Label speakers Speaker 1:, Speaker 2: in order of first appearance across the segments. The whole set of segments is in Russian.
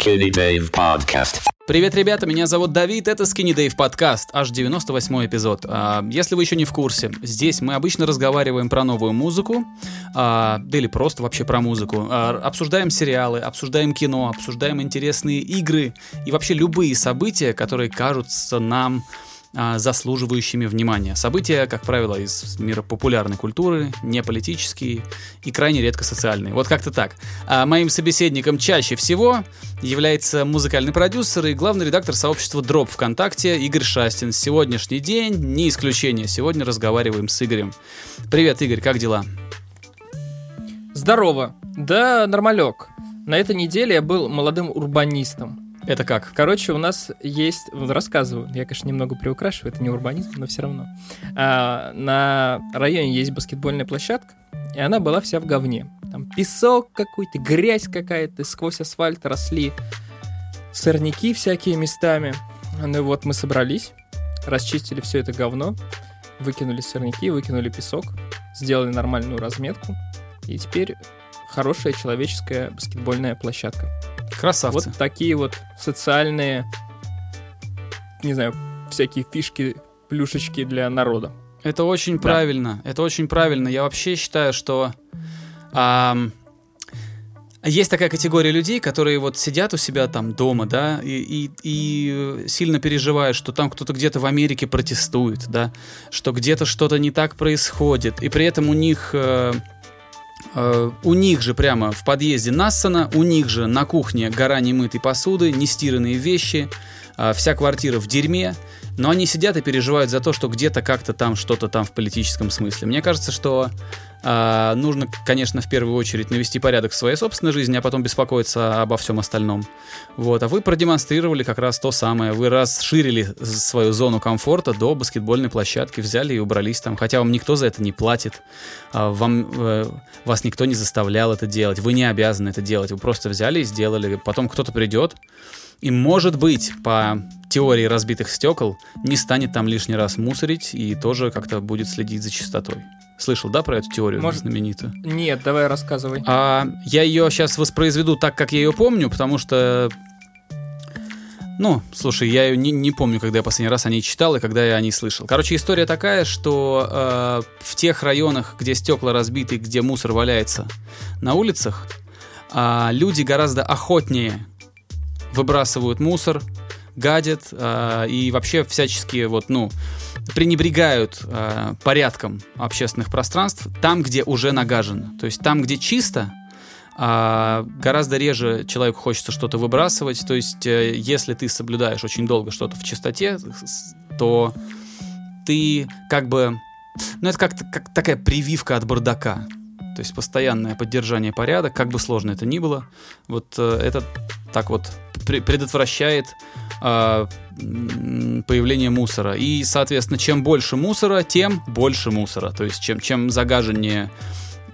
Speaker 1: Skinny Dave Podcast.
Speaker 2: Привет, ребята, меня зовут Давид, это Skinny Dave подкаст, аж 98 эпизод. А, если вы еще не в курсе, здесь мы обычно разговариваем про новую музыку, а, да или просто вообще про музыку. А, обсуждаем сериалы, обсуждаем кино, обсуждаем интересные игры и вообще любые события, которые кажутся нам заслуживающими внимания. События, как правило, из мира популярной культуры, не политические и крайне редко социальные. Вот как-то так. А моим собеседником чаще всего является музыкальный продюсер и главный редактор сообщества Drop ВКонтакте Игорь Шастин. Сегодняшний день не исключение. Сегодня разговариваем с Игорем. Привет, Игорь, как дела?
Speaker 3: Здорово. Да, нормалек. На этой неделе я был молодым урбанистом.
Speaker 2: Это как?
Speaker 3: Короче, у нас есть... Рассказываю. Я, конечно, немного приукрашиваю. Это не урбанизм, но все равно. А, на районе есть баскетбольная площадка, и она была вся в говне. Там песок какой-то, грязь какая-то, сквозь асфальт росли сорняки всякие местами. Ну и вот мы собрались, расчистили все это говно, выкинули сорняки, выкинули песок, сделали нормальную разметку, и теперь хорошая человеческая баскетбольная площадка.
Speaker 2: Красавцы.
Speaker 3: Вот такие вот социальные, не знаю, всякие фишки, плюшечки для народа.
Speaker 2: Это очень да. правильно. Это очень правильно. Я вообще считаю, что ам, есть такая категория людей, которые вот сидят у себя там дома, да, и, и, и сильно переживают, что там кто-то где-то в Америке протестует, да, что где-то что-то не так происходит, и при этом у них Э, у них же прямо в подъезде Нассана, у них же на кухне гора немытой посуды, нестиранные вещи, э, вся квартира в дерьме, но они сидят и переживают за то, что где-то как-то там что-то там в политическом смысле. Мне кажется, что э, нужно, конечно, в первую очередь навести порядок в своей собственной жизни, а потом беспокоиться обо всем остальном. Вот. А вы продемонстрировали как раз то самое. Вы расширили свою зону комфорта до баскетбольной площадки, взяли и убрались там. Хотя вам никто за это не платит, э, вам, э, вас никто не заставлял это делать, вы не обязаны это делать. Вы просто взяли и сделали. Потом кто-то придет, и, может быть, по теории разбитых стекол, не станет там лишний раз мусорить и тоже как-то будет следить за чистотой. Слышал, да, про эту теорию Может... знаменитую?
Speaker 3: Нет, давай рассказывай.
Speaker 2: А, я ее сейчас воспроизведу так, как я ее помню, потому что ну, слушай, я ее не, не помню, когда я последний раз о ней читал и когда я о ней слышал. Короче, история такая, что э, в тех районах, где стекла разбиты, где мусор валяется на улицах, э, люди гораздо охотнее выбрасывают мусор, гадят э, и вообще всячески вот, ну, пренебрегают э, порядком общественных пространств там, где уже нагажено. То есть там, где чисто, э, гораздо реже человеку хочется что-то выбрасывать. То есть э, если ты соблюдаешь очень долго что-то в чистоте, то ты как бы... Ну, это как, как такая прививка от бардака. То есть постоянное поддержание порядка, как бы сложно это ни было, вот э, это так вот предотвращает появление мусора. И, соответственно, чем больше мусора, тем больше мусора. То есть, чем, чем загаженнее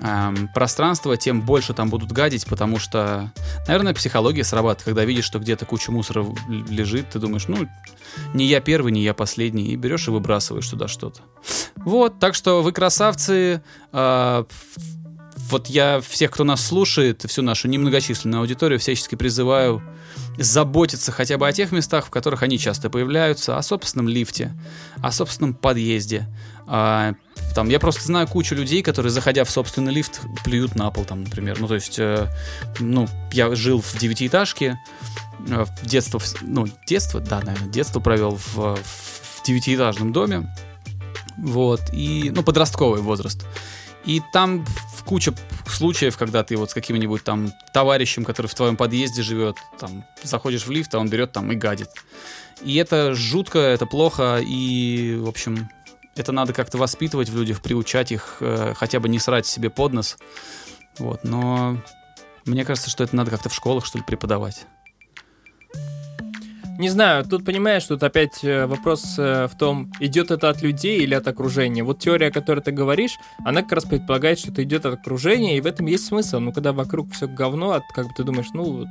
Speaker 2: э, пространство, тем больше там будут гадить, потому что, наверное, психология срабатывает. Когда видишь, что где-то куча мусора лежит, ты думаешь, ну, не я первый, не я последний, и берешь и выбрасываешь туда что-то. Вот, так что вы красавцы. Э, вот я всех, кто нас слушает, всю нашу немногочисленную аудиторию всячески призываю заботиться хотя бы о тех местах, в которых они часто появляются, о собственном лифте, о собственном подъезде. А, там, я просто знаю кучу людей, которые, заходя в собственный лифт, плюют на пол, там, например. Ну, то есть, э, ну, я жил в девятиэтажке, э, детство, ну, детство, да, наверное, детство провел в, в девятиэтажном доме, вот, и, ну, подростковый возраст. И там куча случаев, когда ты вот с каким-нибудь там товарищем, который в твоем подъезде живет, там, заходишь в лифт, а он берет там и гадит. И это жутко, это плохо, и, в общем, это надо как-то воспитывать в людях, приучать их э, хотя бы не срать себе под нос. Вот, но мне кажется, что это надо как-то в школах, что ли, преподавать.
Speaker 3: Не знаю, тут понимаешь, тут опять э, вопрос э, в том, идет это от людей или от окружения. Вот теория, о которой ты говоришь, она как раз предполагает, что это идет от окружения, и в этом есть смысл. Ну, когда вокруг все говно, от, как бы ты думаешь, ну,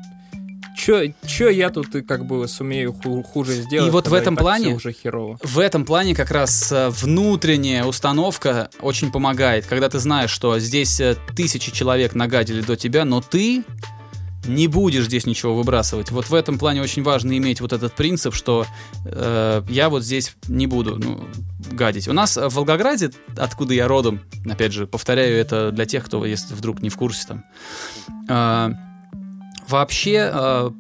Speaker 3: Чё, чё я тут как бы сумею хуже сделать?
Speaker 2: И вот в этом плане,
Speaker 3: уже херово.
Speaker 2: в этом плане как раз э, внутренняя установка очень помогает, когда ты знаешь, что здесь тысячи человек нагадили до тебя, но ты не будешь здесь ничего выбрасывать. Вот в этом плане очень важно иметь вот этот принцип, что э, я вот здесь не буду ну, гадить. У нас в Волгограде, откуда я родом, опять же, повторяю это для тех, кто, если вдруг не в курсе там, э, вообще, э,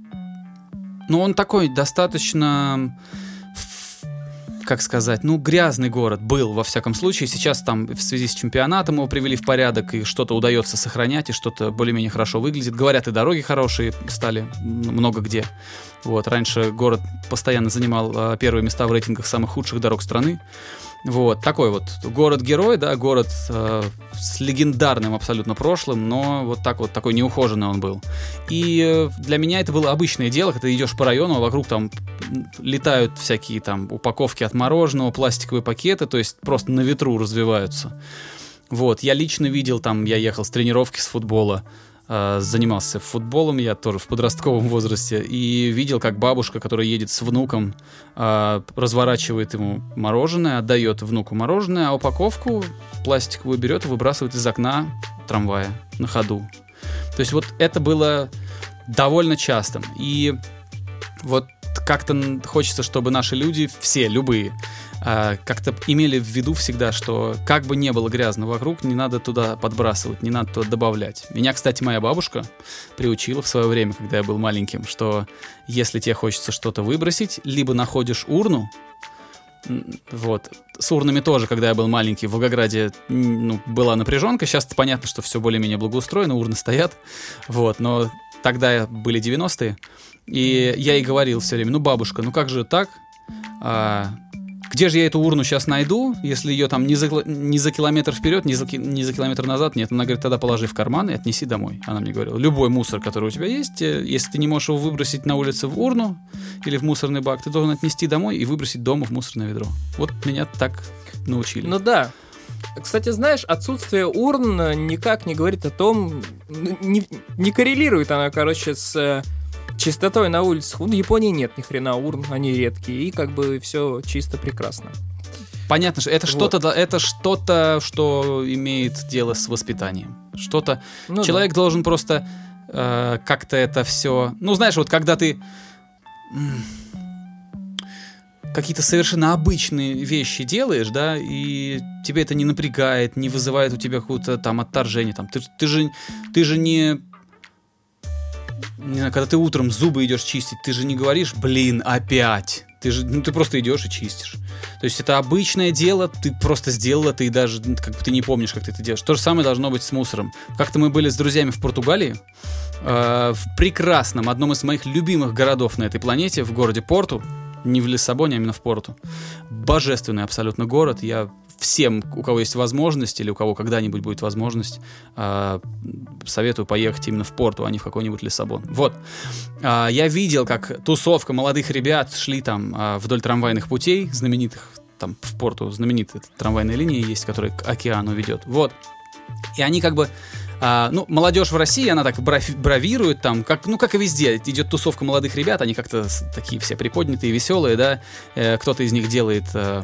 Speaker 2: ну, он такой достаточно как сказать, ну, грязный город был, во всяком случае. Сейчас там в связи с чемпионатом его привели в порядок, и что-то удается сохранять, и что-то более-менее хорошо выглядит. Говорят, и дороги хорошие стали много где. Вот, раньше город постоянно занимал э, первые места в рейтингах самых худших дорог страны. Вот, такой вот город-герой, да, город э, с легендарным абсолютно прошлым, но вот так вот, такой неухоженный он был. И э, для меня это было обычное дело, когда ты идешь по району, а вокруг там летают всякие там упаковки от мороженого, пластиковые пакеты, то есть просто на ветру развиваются. Вот, я лично видел там, я ехал с тренировки с футбола, занимался футболом, я тоже в подростковом возрасте, и видел, как бабушка, которая едет с внуком, э, разворачивает ему мороженое, отдает внуку мороженое, а упаковку пластиковую берет и выбрасывает из окна трамвая на ходу. То есть вот это было довольно частым. И вот как-то хочется, чтобы наши люди, все, любые, как-то имели в виду всегда, что как бы не было грязно вокруг, не надо туда подбрасывать, не надо туда добавлять. Меня, кстати, моя бабушка приучила в свое время, когда я был маленьким, что если тебе хочется что-то выбросить, либо находишь урну, вот. С урнами тоже, когда я был маленький, в Волгограде ну, была напряженка. Сейчас понятно, что все более-менее благоустроено, урны стоят. Вот. Но тогда были 90-е. И я ей говорил все время, ну, бабушка, ну как же так? А, где же я эту урну сейчас найду, если ее там не за, не за километр вперед, не за, не за километр назад? Нет, она говорит, тогда положи в карман и отнеси домой. Она мне говорила, любой мусор, который у тебя есть, э, если ты не можешь его выбросить на улице в урну или в мусорный бак, ты должен отнести домой и выбросить дома в мусорное ведро. Вот меня так научили.
Speaker 3: Ну да, кстати, знаешь, отсутствие урн никак не говорит о том, не, не коррелирует она, короче, с э, чистотой на улицах. В Японии нет ни хрена урн, они редкие, и как бы все чисто прекрасно.
Speaker 2: Понятно, что это вот. что-то, это что-то, что имеет дело с воспитанием. Что-то. Ну, Человек да. должен просто э, как-то это все. Ну, знаешь, вот когда ты какие-то совершенно обычные вещи делаешь, да, и тебе это не напрягает, не вызывает у тебя какое-то там отторжение, там, ты, ты же, ты же не когда ты утром зубы идешь чистить, ты же не говоришь, блин, опять. Ты же, ну, ты просто идешь и чистишь. То есть это обычное дело, ты просто сделал это и даже как бы ты не помнишь, как ты это делаешь. То же самое должно быть с мусором. Как-то мы были с друзьями в Португалии, э, в прекрасном, одном из моих любимых городов на этой планете, в городе Порту, не в Лиссабоне, а именно в Порту. Божественный абсолютно город. Я всем, у кого есть возможность или у кого когда-нибудь будет возможность, э, советую поехать именно в Порту, а не в какой-нибудь Лиссабон. Вот. Э, я видел, как тусовка молодых ребят шли там э, вдоль трамвайных путей, знаменитых, там в Порту знаменитая трамвайная линия есть, которая к океану ведет. Вот. И они как бы а, ну, молодежь в России, она так бравирует там, как, ну, как и везде. Идет тусовка молодых ребят, они как-то такие все приподнятые, веселые, да. Э, кто-то из них делает э,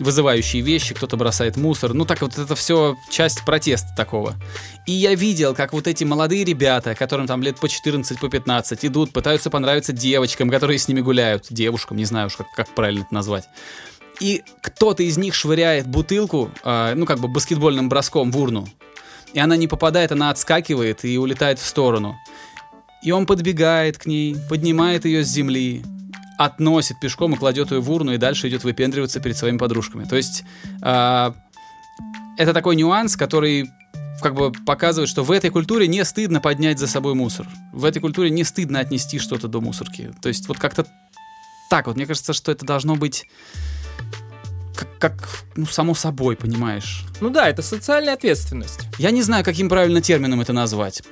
Speaker 2: вызывающие вещи, кто-то бросает мусор. Ну, так вот это все часть протеста такого. И я видел, как вот эти молодые ребята, которым там лет по 14, по 15, идут, пытаются понравиться девочкам, которые с ними гуляют. Девушкам, не знаю уж, как, как правильно это назвать. И кто-то из них швыряет бутылку, э, ну, как бы баскетбольным броском в урну. И она не попадает, она отскакивает и улетает в сторону. И он подбегает к ней, поднимает ее с земли, относит пешком и кладет ее в урну, и дальше идет выпендриваться перед своими подружками. То есть э, это такой нюанс, который как бы показывает, что в этой культуре не стыдно поднять за собой мусор. В этой культуре не стыдно отнести что-то до мусорки. То есть вот как-то так вот. Мне кажется, что это должно быть как, как ну, само собой, понимаешь.
Speaker 3: Ну да, это социальная ответственность.
Speaker 2: Я не знаю, каким правильно термином это назвать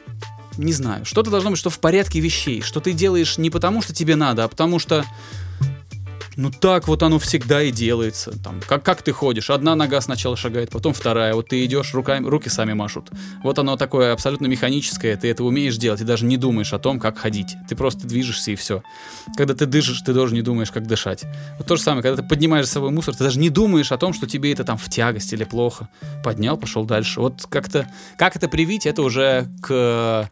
Speaker 2: не знаю, что-то должно быть, что в порядке вещей, что ты делаешь не потому, что тебе надо, а потому что ну так вот оно всегда и делается. Там, как, как ты ходишь? Одна нога сначала шагает, потом вторая. Вот ты идешь, руками, руки сами машут. Вот оно такое абсолютно механическое, ты это умеешь делать, и даже не думаешь о том, как ходить. Ты просто движешься и все. Когда ты дышишь, ты тоже не думаешь, как дышать. Вот то же самое, когда ты поднимаешь с собой мусор, ты даже не думаешь о том, что тебе это там в тягость или плохо. Поднял, пошел дальше. Вот как-то, как это привить, это уже к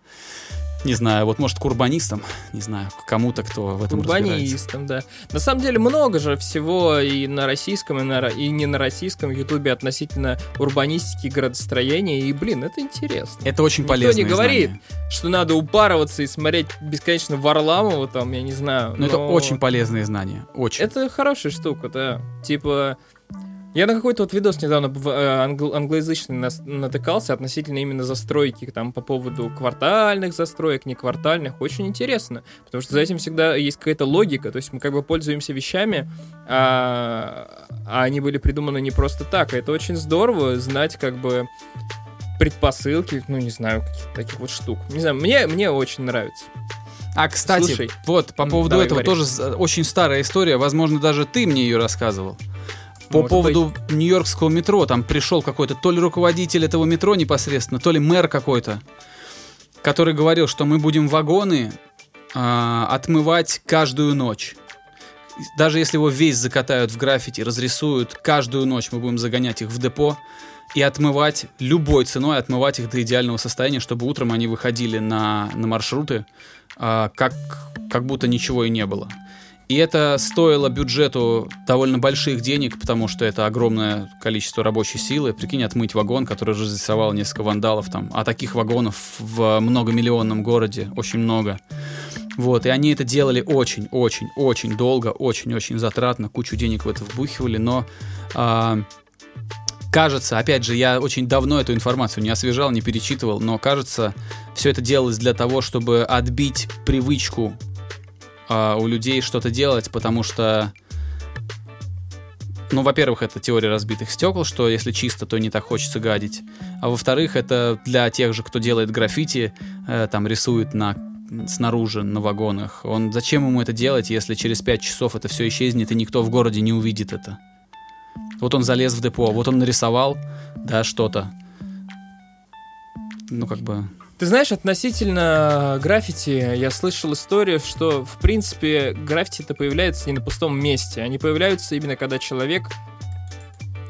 Speaker 2: Не знаю, вот может к урбанистам, не знаю, к кому-то, кто в этом.
Speaker 3: Урбанистам, да. На самом деле много же всего и на российском, и, на, и не на российском ютубе относительно урбанистики, градостроения. И, блин, это интересно.
Speaker 2: Это очень
Speaker 3: Никто
Speaker 2: полезно.
Speaker 3: не говорит, что надо упарываться и смотреть бесконечно Варламова, там, я не знаю.
Speaker 2: Но Ну, это очень полезные знания. Очень.
Speaker 3: Это хорошая штука, да. Типа, я на какой-то вот видос недавно в- э, англ- англоязычный нас- натыкался относительно именно застройки, там, по поводу квартальных застроек, не квартальных. Очень интересно, потому что за этим всегда есть какая-то логика, то есть мы как бы пользуемся вещами, а, а они были придуманы не просто так. И это очень здорово знать как бы предпосылки, ну, не знаю, каких-то таких вот штук. Не знаю, мне, мне очень нравится.
Speaker 2: А, кстати,
Speaker 3: Слушай.
Speaker 2: вот по поводу этого
Speaker 3: говори.
Speaker 2: тоже с- очень старая история. Возможно, даже ты мне ее рассказывал. По
Speaker 3: Может
Speaker 2: поводу нью-йоркского метро, там пришел какой-то то ли руководитель этого метро непосредственно, то ли мэр какой-то, который говорил, что мы будем вагоны а, отмывать каждую ночь. Даже если его весь закатают в граффити, разрисуют, каждую ночь мы будем загонять их в депо и отмывать любой ценой, отмывать их до идеального состояния, чтобы утром они выходили на, на маршруты, а, как, как будто ничего и не было. И это стоило бюджету довольно больших денег, потому что это огромное количество рабочей силы. Прикинь, отмыть вагон, который разрисовал несколько вандалов там. А таких вагонов в многомиллионном городе очень много. Вот, и они это делали очень-очень-очень долго, очень-очень затратно, кучу денег в это вбухивали, но а, кажется, опять же, я очень давно эту информацию не освежал, не перечитывал, но кажется, все это делалось для того, чтобы отбить привычку а, у людей что-то делать, потому что, ну, во-первых, это теория разбитых стекол, что если чисто, то не так хочется гадить. А во-вторых, это для тех же, кто делает граффити, э, там рисует на снаружи на вагонах. Он зачем ему это делать, если через 5 часов это все исчезнет и никто в городе не увидит это? Вот он залез в депо, вот он нарисовал, да, что-то. Ну, как бы...
Speaker 3: Ты знаешь, относительно граффити, я слышал историю, что, в принципе, граффити-то появляются не на пустом месте. Они появляются именно когда человек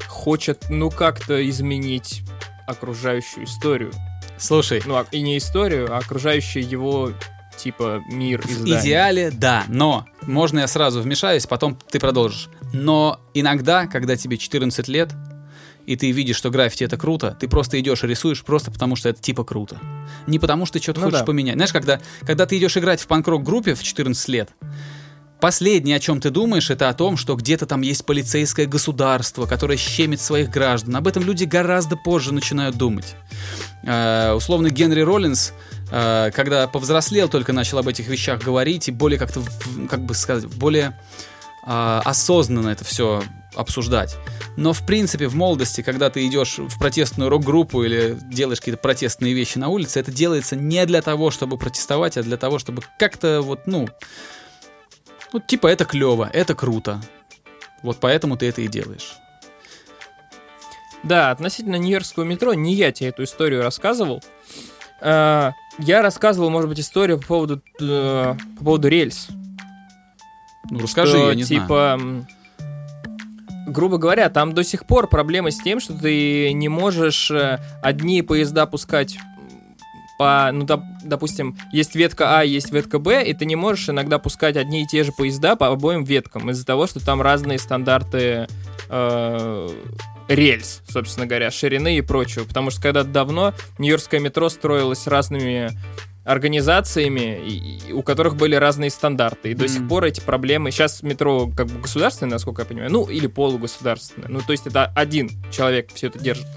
Speaker 3: хочет, ну, как-то изменить окружающую историю.
Speaker 2: Слушай,
Speaker 3: Ну, а- и не историю, а окружающий его, типа, мир и
Speaker 2: В идеале, да, но можно я сразу вмешаюсь, потом ты продолжишь. Но иногда, когда тебе 14 лет, и ты видишь, что граффити это круто, ты просто идешь и рисуешь просто потому, что это типа круто. Не потому, что ты что-то
Speaker 3: Ну
Speaker 2: хочешь
Speaker 3: да.
Speaker 2: поменять. Знаешь, когда, когда ты идешь играть в панк-рок группе в 14 лет, Последнее, о чем ты думаешь, это о том, что где-то там есть полицейское государство, которое щемит своих граждан. Об этом люди гораздо позже начинают думать. Э, условно, Генри Роллинс, э, когда повзрослел, только начал об этих вещах говорить и более как-то, как бы сказать, более э, осознанно это все обсуждать. Но, в принципе, в молодости, когда ты идешь в протестную рок-группу или делаешь какие-то протестные вещи на улице, это делается не для того, чтобы протестовать, а для того, чтобы как-то вот, ну, ну, типа, это клево, это круто. Вот поэтому ты это и делаешь.
Speaker 3: Да, относительно Нью-Йоркского метро, не я тебе эту историю рассказывал. А, Я рассказывал, может быть, историю по поводу, э, по поводу рельс.
Speaker 2: Ну, расскажи,
Speaker 3: что,
Speaker 2: я не знаю.
Speaker 3: типа, м, грубо говоря, там до сих пор проблема с тем, что ты не можешь э, одни поезда пускать по, ну, доп- допустим, есть ветка А, есть ветка Б, и ты не можешь иногда пускать одни и те же поезда по обоим веткам из-за того, что там разные стандарты э, рельс, собственно говоря, ширины и прочего. Потому что когда-то давно Нью-Йоркское метро строилось разными организациями, и- и у которых были разные стандарты. И до
Speaker 2: Мгм.
Speaker 3: сих пор эти проблемы... Сейчас метро как бы государственное, насколько я понимаю, ну, или полугосударственное. Ну, то есть это один человек все это держит.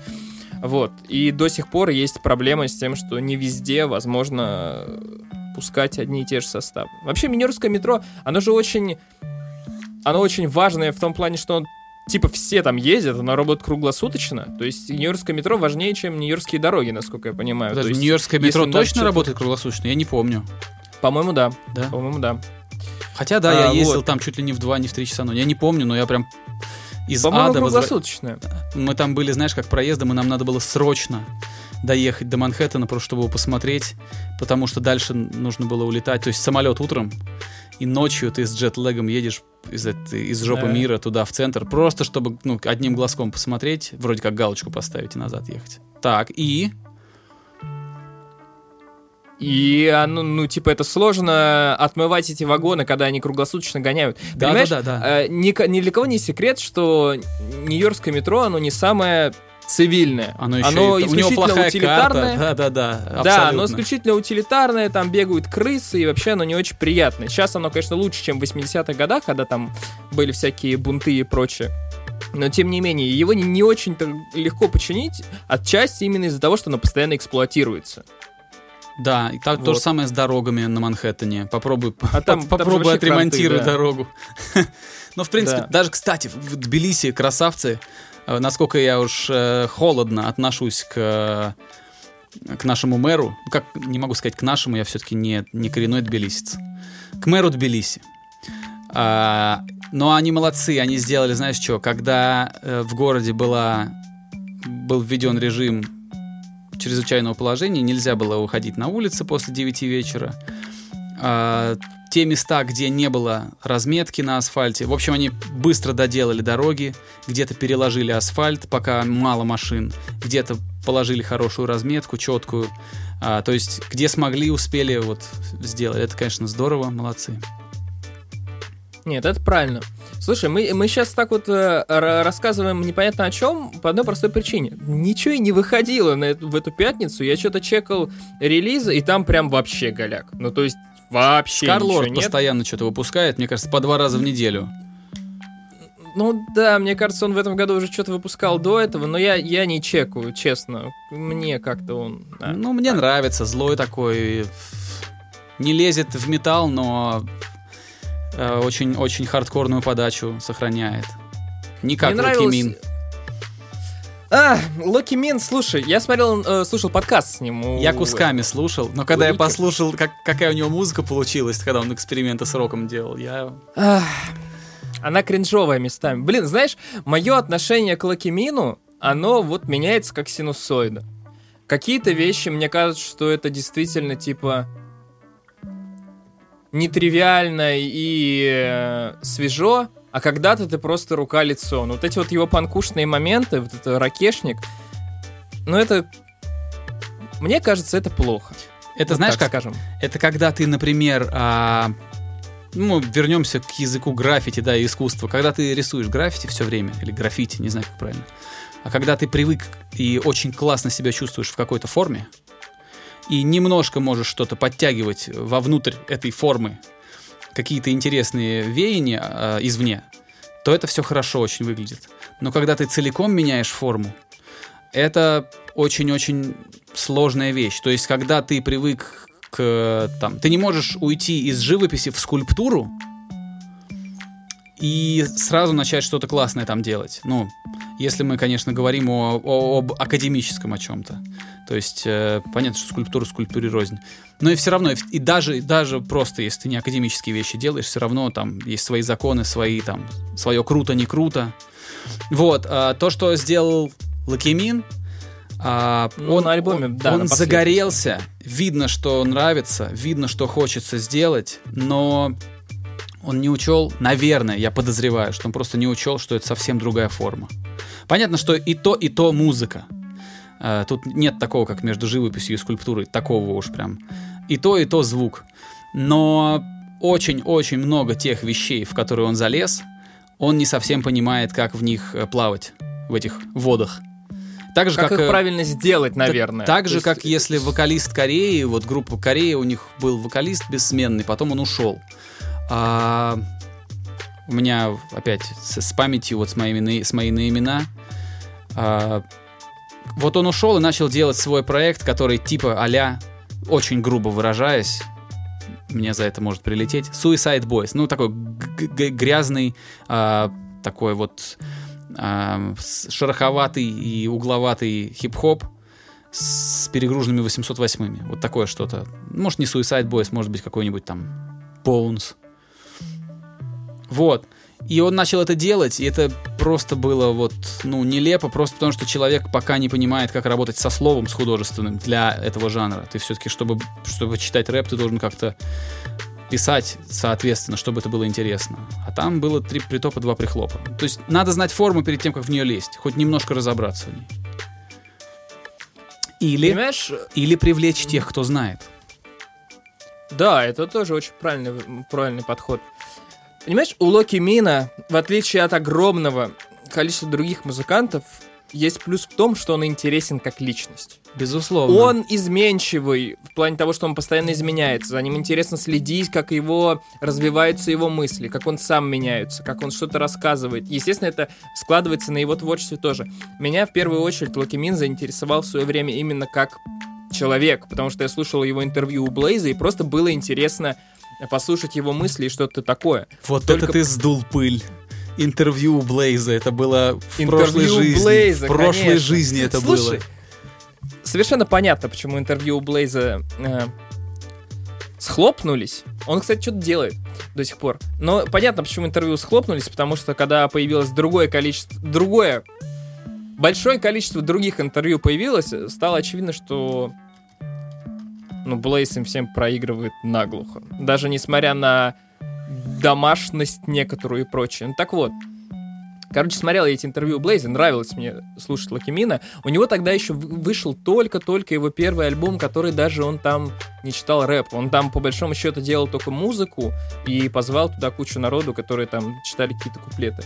Speaker 3: Вот. И до сих пор есть проблема с тем, что не везде возможно э, пускать одни и те же составы. Вообще, Нью-Йоркское метро, оно же очень... Оно очень важное в том плане, что он типа все там ездят, оно работает круглосуточно. То есть Нью-Йоркское метро важнее, чем Нью-Йоркские дороги, насколько я понимаю. То есть,
Speaker 2: Нью-Йоркское метро точно работает круглосуточно? Я не помню.
Speaker 3: По-моему, да.
Speaker 2: Да?
Speaker 3: По-моему, да.
Speaker 2: Хотя, да,
Speaker 3: А,
Speaker 2: я ездил
Speaker 3: вот.
Speaker 2: там чуть ли не в 2, не в 3 часа ночи. Я не помню, но я прям из
Speaker 3: По-моему,
Speaker 2: ада возвра-
Speaker 3: круглосуточное.
Speaker 2: Мы там были, знаешь, как проездом, и нам надо было срочно доехать до Манхэттена, просто чтобы его посмотреть, потому что дальше нужно было улетать. То есть самолет утром, и ночью ты с джетлегом едешь из, из жопы
Speaker 3: Да.
Speaker 2: мира туда, в центр, просто чтобы ну, одним глазком посмотреть, вроде как галочку поставить и назад ехать. Так, и...
Speaker 3: И оно, ну, типа, это сложно отмывать эти вагоны, когда они круглосуточно гоняют.
Speaker 2: Да,
Speaker 3: Понимаешь,
Speaker 2: да, да, да.
Speaker 3: э, ни, ни для кого не секрет, что Нью-Йоркское метро, оно не самое цивильное.
Speaker 2: Оно еще
Speaker 3: оно
Speaker 2: и- у него
Speaker 3: исключительно
Speaker 2: плохая
Speaker 3: утилитарное.
Speaker 2: карта. Да, да, да.
Speaker 3: Да,
Speaker 2: абсолютно.
Speaker 3: оно исключительно утилитарное, там бегают крысы, и вообще оно не очень приятное. Сейчас оно, конечно, лучше, чем в 80-х годах, когда там были всякие бунты и прочее. Но, тем не менее, его не, не очень-то легко починить, отчасти именно из-за того, что оно постоянно эксплуатируется.
Speaker 2: Да, и так, то же
Speaker 3: Вот.
Speaker 2: самое с дорогами на Манхэттене. Попробуй,
Speaker 3: А там-
Speaker 2: поп-
Speaker 3: там
Speaker 2: попробуй отремонтируй
Speaker 3: кранты, да.
Speaker 2: дорогу. Ну, в принципе,
Speaker 3: Да.
Speaker 2: даже, кстати, в Тбилиси красавцы. Э, Насколько я уж э, холодно отношусь к э, к нашему мэру, как не могу сказать к нашему, я все-таки не, не коренной тбилисец, к мэру Тбилиси. А, но они молодцы, они сделали, знаешь что, когда в городе была, был введен режим чрезвычайного положения, нельзя было выходить на улицы после 9 вечера. А, те места, где не было разметки на асфальте, в общем, они быстро доделали дороги, где-то переложили асфальт, пока мало машин, где-то положили хорошую разметку, четкую. А, то есть, где смогли, успели вот сделать. Это, конечно, здорово, молодцы.
Speaker 3: Нет, это правильно. Слушай, мы, мы сейчас так вот э, ра- рассказываем непонятно о чем по одной простой причине. Ничего и не выходило на эту- в эту пятницу. Я что-то чекал релизы, и там прям вообще голяк. Ну, то есть, вообще
Speaker 2: Скарлорд постоянно что-то выпускает, мне кажется, по два раза в неделю.
Speaker 3: Ну да, мне кажется, он в этом году уже что-то выпускал до этого, но я, я не чекаю, честно. Мне как-то он... а,
Speaker 2: Ну, мне нравится, злой такой. Не лезет в металл, но очень-очень хардкорную подачу сохраняет. Не как
Speaker 3: Мне нравилось-
Speaker 2: Мин.
Speaker 3: А, Локи Мин, слушай, я смотрел, э, слушал подкаст с ним. у-
Speaker 2: Я кусками слушал, но когда я
Speaker 3: Лики.
Speaker 2: послушал, как, какая у него музыка получилась, когда он эксперименты с роком делал, я...
Speaker 3: Ах, она кринжовая местами. Блин, знаешь, мое отношение к Лакимину, оно вот меняется как синусоида. Какие-то вещи, мне кажется, что это действительно типа нетривиально и э, свежо, а когда-то ты просто рука-лицо. Ну, вот эти вот его панкушные моменты, вот это ракешник, ну это... Мне кажется, это плохо.
Speaker 2: Это
Speaker 3: Вот
Speaker 2: знаешь как?
Speaker 3: скажем.
Speaker 2: Это когда ты, например, а, ну, вернемся к языку граффити, да, и искусства. Когда ты рисуешь граффити все время, или граффити, не знаю, как правильно. А когда ты привык и очень классно себя чувствуешь в какой-то форме, и немножко можешь что-то подтягивать вовнутрь этой формы, какие-то интересные веяния а, извне, то это все хорошо очень выглядит. Но когда ты целиком меняешь форму, это очень-очень сложная вещь. То есть, когда ты привык к... Там, ты не можешь уйти из живописи в скульптуру и сразу начать что-то классное там делать. Ну, если мы, конечно, говорим о, о- об академическом о чем-то. То есть, э, понятно, что скульптура скульптуре рознь. Но и все равно, и, и даже, даже просто, если ты не академические вещи делаешь, все равно там есть свои законы, свои там, свое круто, не круто. Вот, а, то, что сделал Лакимин, а,
Speaker 3: Ну,
Speaker 2: он,
Speaker 3: на альбоме,
Speaker 2: он,
Speaker 3: да,
Speaker 2: он загорелся, видно, что нравится, видно, что хочется сделать, но он не учел, наверное, я подозреваю, что он просто не учел, что это совсем другая форма. Понятно, что и то, и то музыка. А, Тут нет такого, как между живописью и скульптурой, такого уж прям. И то, и то звук. Но очень-очень много тех вещей, в которые он залез, он не совсем понимает, как в них э, плавать, в этих водах. Так же,
Speaker 3: Как,
Speaker 2: как,
Speaker 3: их
Speaker 2: э,
Speaker 3: правильно сделать,
Speaker 2: так-
Speaker 3: наверное.
Speaker 2: Так
Speaker 3: То
Speaker 2: же,
Speaker 3: есть-
Speaker 2: как если вокалист Кореи, вот группа Кореи, у них был вокалист бессменный, потом он ушел. А, у меня опять с, с памятью, вот с моими, на- с моими имена. А, вот он ушел и начал делать свой проект, который типа а очень грубо выражаясь, мне за это может прилететь, Suicide Boys. Ну, такой грязный, а, такой вот а, шероховатый и угловатый хип-хоп с перегруженными 808-ми. Вот такое что-то. Может, не Suicide Boys, может быть, какой-нибудь там Bones. Вот. И он начал это делать, и это просто было вот, ну, нелепо, просто потому что человек пока не понимает, как работать со словом, с художественным для этого жанра. Ты все-таки, чтобы, чтобы читать рэп, ты должен как-то писать соответственно, чтобы это было интересно. А там было три притопа, два прихлопа. То есть надо знать форму перед тем, как в нее лезть, хоть немножко разобраться в ней. Или,
Speaker 3: Понимаешь,
Speaker 2: или привлечь тех, кто знает.
Speaker 3: Да, это тоже очень правильный, правильный подход. Понимаешь, у Локи Мина, в отличие от огромного количества других музыкантов, есть плюс в том, что он интересен как личность.
Speaker 2: Безусловно.
Speaker 3: Он изменчивый в плане того, что он постоянно изменяется. За ним интересно следить, как его развиваются его мысли, как он сам меняется, как он что-то рассказывает. Естественно, это складывается на его творчестве тоже. Меня в первую очередь Локи Мин заинтересовал в свое время именно как человек, потому что я слушал его интервью у Блейза, и просто было интересно послушать его мысли и что-то такое.
Speaker 2: Вот
Speaker 3: Только-
Speaker 2: это ты сдул пыль. Интервью у Блейза, это было в
Speaker 3: Интервью
Speaker 2: прошлой жизни.
Speaker 3: Блейза,
Speaker 2: в прошлой
Speaker 3: конечно.
Speaker 2: жизни это
Speaker 3: Слушай,
Speaker 2: было.
Speaker 3: совершенно понятно, почему интервью у Блейза э, схлопнулись. Он, кстати, что-то делает до сих пор. Но понятно, почему интервью схлопнулись, потому что когда появилось другое количество, другое, большое количество других интервью появилось, стало очевидно, что ну, Блейз им всем проигрывает наглухо. Даже несмотря на домашность некоторую и прочее. Ну так вот, Короче, смотрел я эти интервью Блейза, нравилось мне слушать Лакимина. У него тогда еще вышел только-только его первый альбом, который даже он там не читал рэп. Он там, по большому счету, делал только музыку и позвал туда кучу народу, которые там читали какие-то куплеты.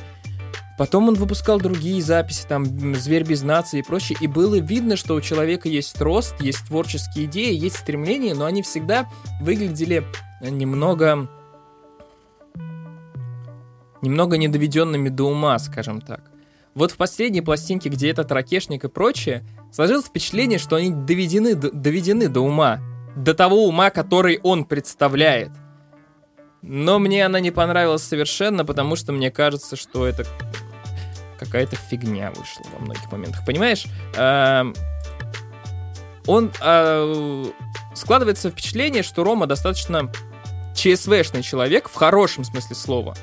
Speaker 3: Потом он выпускал другие записи, там «Зверь без нации» и прочее, и было видно, что у человека есть рост, есть творческие идеи, есть стремления, но они всегда выглядели немного немного недоведенными до ума, скажем так. Вот в последней пластинке, где этот ракешник и прочее, сложилось впечатление, что они доведены, до- доведены до ума. До того ума, который он представляет. Но мне она не понравилась совершенно, потому что мне кажется, что это какая-то фигня вышла во многих моментах. Понимаешь? Эм, Он... э, Складывается впечатление, что Рома достаточно ЧСВшный человек в хорошем смысле слова.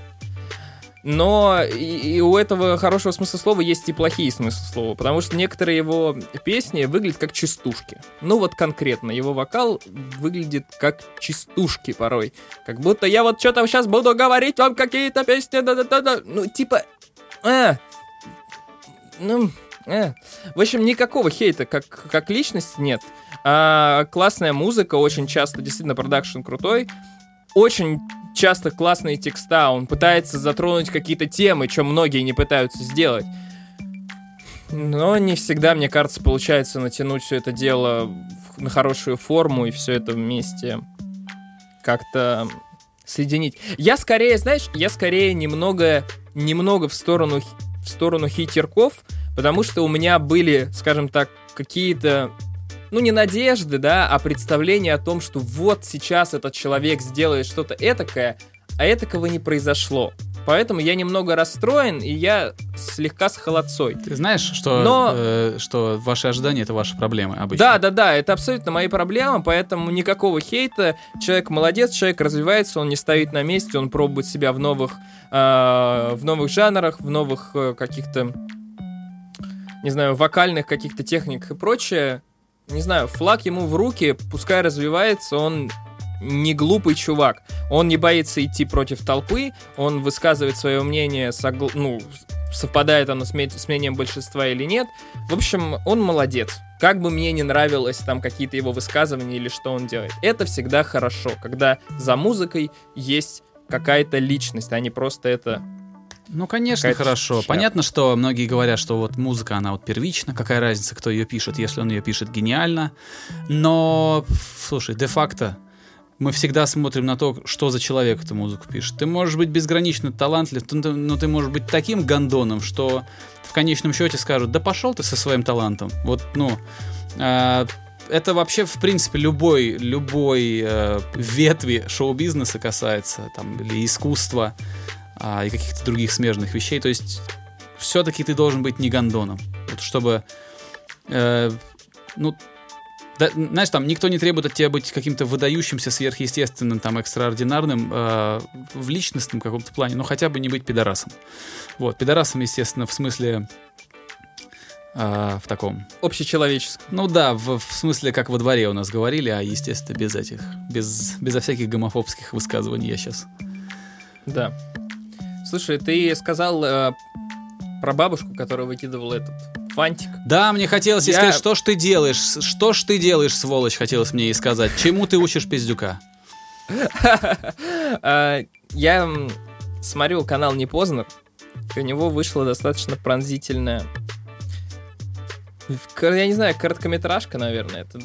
Speaker 3: Но и, и у этого хорошего смысла слова есть и плохие смыслы слова, потому что некоторые его песни выглядят как частушки. Ну вот конкретно, его вокал выглядит как частушки порой. Как будто я вот что-то сейчас буду говорить вам какие-то песни, да-да-да-да. Ну типа, а, ну, э. В общем, никакого хейта как, как личность нет. А, классная музыка, очень часто действительно продакшн крутой. Очень часто классные текста, он пытается затронуть какие-то темы, что многие не пытаются сделать. Но не всегда, мне кажется, получается натянуть все это дело на хорошую форму и все это вместе как-то соединить. Я скорее, знаешь, я скорее немного, немного в сторону, в сторону хитерков, потому что у меня были, скажем так, какие-то, ну не надежды, да, а представления о том, что вот сейчас этот человек сделает что-то этакое, а этакого не произошло. Поэтому я немного расстроен, и я слегка с холодцой.
Speaker 2: Ты знаешь, что,
Speaker 3: Но-
Speaker 2: э, что ваши ожидания это ваши проблемы обычно.
Speaker 3: Да, да, да, это абсолютно мои проблемы, поэтому никакого хейта. Человек молодец, человек развивается, он не стоит на месте, он пробует себя в новых, э, в новых жанрах, в новых э, каких-то, не знаю, вокальных каких-то техниках и прочее. Не знаю, флаг ему в руки, пускай развивается, он не глупый чувак. Он не боится идти против толпы, он высказывает свое мнение, согл- ну, совпадает оно с, ме- с мнением большинства или нет. В общем, он молодец. Как бы мне не нравилось там какие-то его высказывания или что он делает. Это всегда хорошо, когда за музыкой есть какая-то личность, а не просто это...
Speaker 2: Ну, конечно, хорошо.
Speaker 3: шляпа.
Speaker 2: Понятно, что многие говорят, что вот музыка, она вот первична, какая разница, кто ее пишет, если он ее пишет гениально. Но, слушай, де-факто мы всегда смотрим на то, что за человек эту музыку пишет. Ты можешь быть безгранично талантлив, но ты можешь быть таким гондоном, что в конечном счете скажут, да пошел ты со своим талантом. Вот, ну, а, это вообще, в принципе, любой, любой э, ветви шоу-бизнеса касается, там, или искусства, а, и каких-то других смежных вещей. То есть, все-таки ты должен быть не гондоном. Вот чтобы, э, ну, да, знаешь, там никто не требует от тебя быть каким-то выдающимся, сверхъестественным, там, экстраординарным э, в личностном каком-то плане, но хотя бы не быть пидорасом. Вот, пидорасом, естественно, в смысле э, в таком.
Speaker 3: Общечеловеческое.
Speaker 2: Ну да, в, в смысле, как во дворе у нас говорили, а, естественно, без этих, без, безо всяких гомофобских высказываний я сейчас.
Speaker 3: Да. Слушай, ты сказал э, про бабушку, которая выкидывала этот фантик.
Speaker 2: Да, мне хотелось ей
Speaker 3: Я-
Speaker 2: сказать, что ж ты делаешь, что ж ты делаешь, сволочь, хотелось мне ей сказать. Чему ты учишь пиздюка?
Speaker 3: А, Я смотрю канал Не Познер, и у него вышла достаточно пронзительная... Я не знаю, короткометражка, наверное. Это,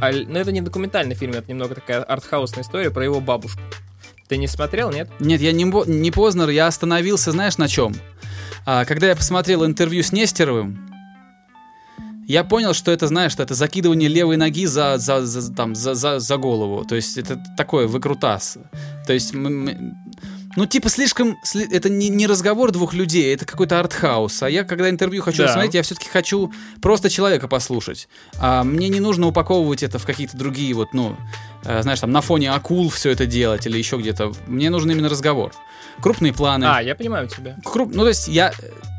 Speaker 3: аль- но это не документальный фильм, это немного такая артхаусная история про его бабушку. Ты не смотрел, нет?
Speaker 2: Нет, я не, не Познер, я остановился, знаешь, на чем? А, когда я посмотрел интервью с Нестеровым, я понял, что это, знаешь, что это закидывание левой ноги за, за, за, там, за, за, за голову. То есть это такое выкрутас. То есть, ну, типа, слишком... сли- Это не, не разговор двух людей, это какой-то артхаус. А я, когда интервью хочу
Speaker 3: Да.
Speaker 2: посмотреть, я все-таки хочу просто человека послушать. А мне не нужно упаковывать это в какие-то другие вот, ну, э, знаешь, там, на фоне акул все это делать или еще где-то. Мне нужен именно разговор. Крупные планы.
Speaker 3: А, я понимаю тебя.
Speaker 2: Круп- Ну, то есть я э,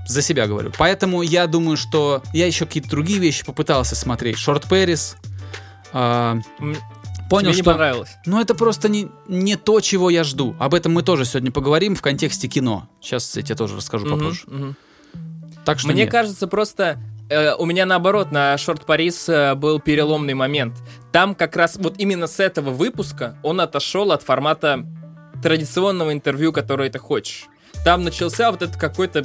Speaker 2: за себя говорю. Поэтому я думаю, что я еще какие-то другие вещи попытался смотреть. Шорт Пэрис. а,
Speaker 3: М,
Speaker 2: понял,
Speaker 3: Тебе не
Speaker 2: что...
Speaker 3: понравилось.
Speaker 2: Ну, это просто не, не то, чего я жду. Об этом мы тоже сегодня поговорим в контексте кино. Сейчас я тебе тоже расскажу попозже.
Speaker 3: мгм.
Speaker 2: Так что
Speaker 3: Мне
Speaker 2: нет.
Speaker 3: кажется, просто э, у меня наоборот на Шорт Парис э, был переломный момент. Там как раз вот именно с этого выпуска он отошел от формата традиционного интервью, которое ты хочешь. Там начался вот этот какой-то,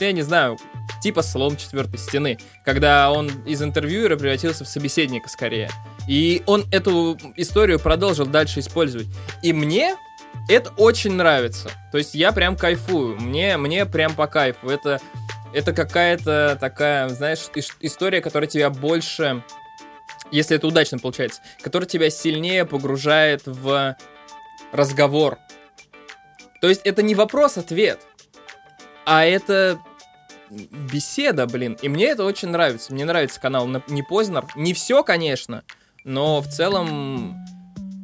Speaker 3: я не знаю, типа слом четвертой стены, когда он из интервьюера превратился в собеседника скорее. И он эту историю продолжил дальше использовать. И мне это очень нравится. То есть я прям кайфую. Мне, мне прям по кайфу. Это, это какая-то такая, знаешь, ис- история, которая тебя больше, если это удачно получается, которая тебя сильнее погружает в разговор. То есть это не вопрос-ответ, а это беседа, блин. И мне это очень нравится. Мне нравится канал на- не Познер. Не все, конечно, но в целом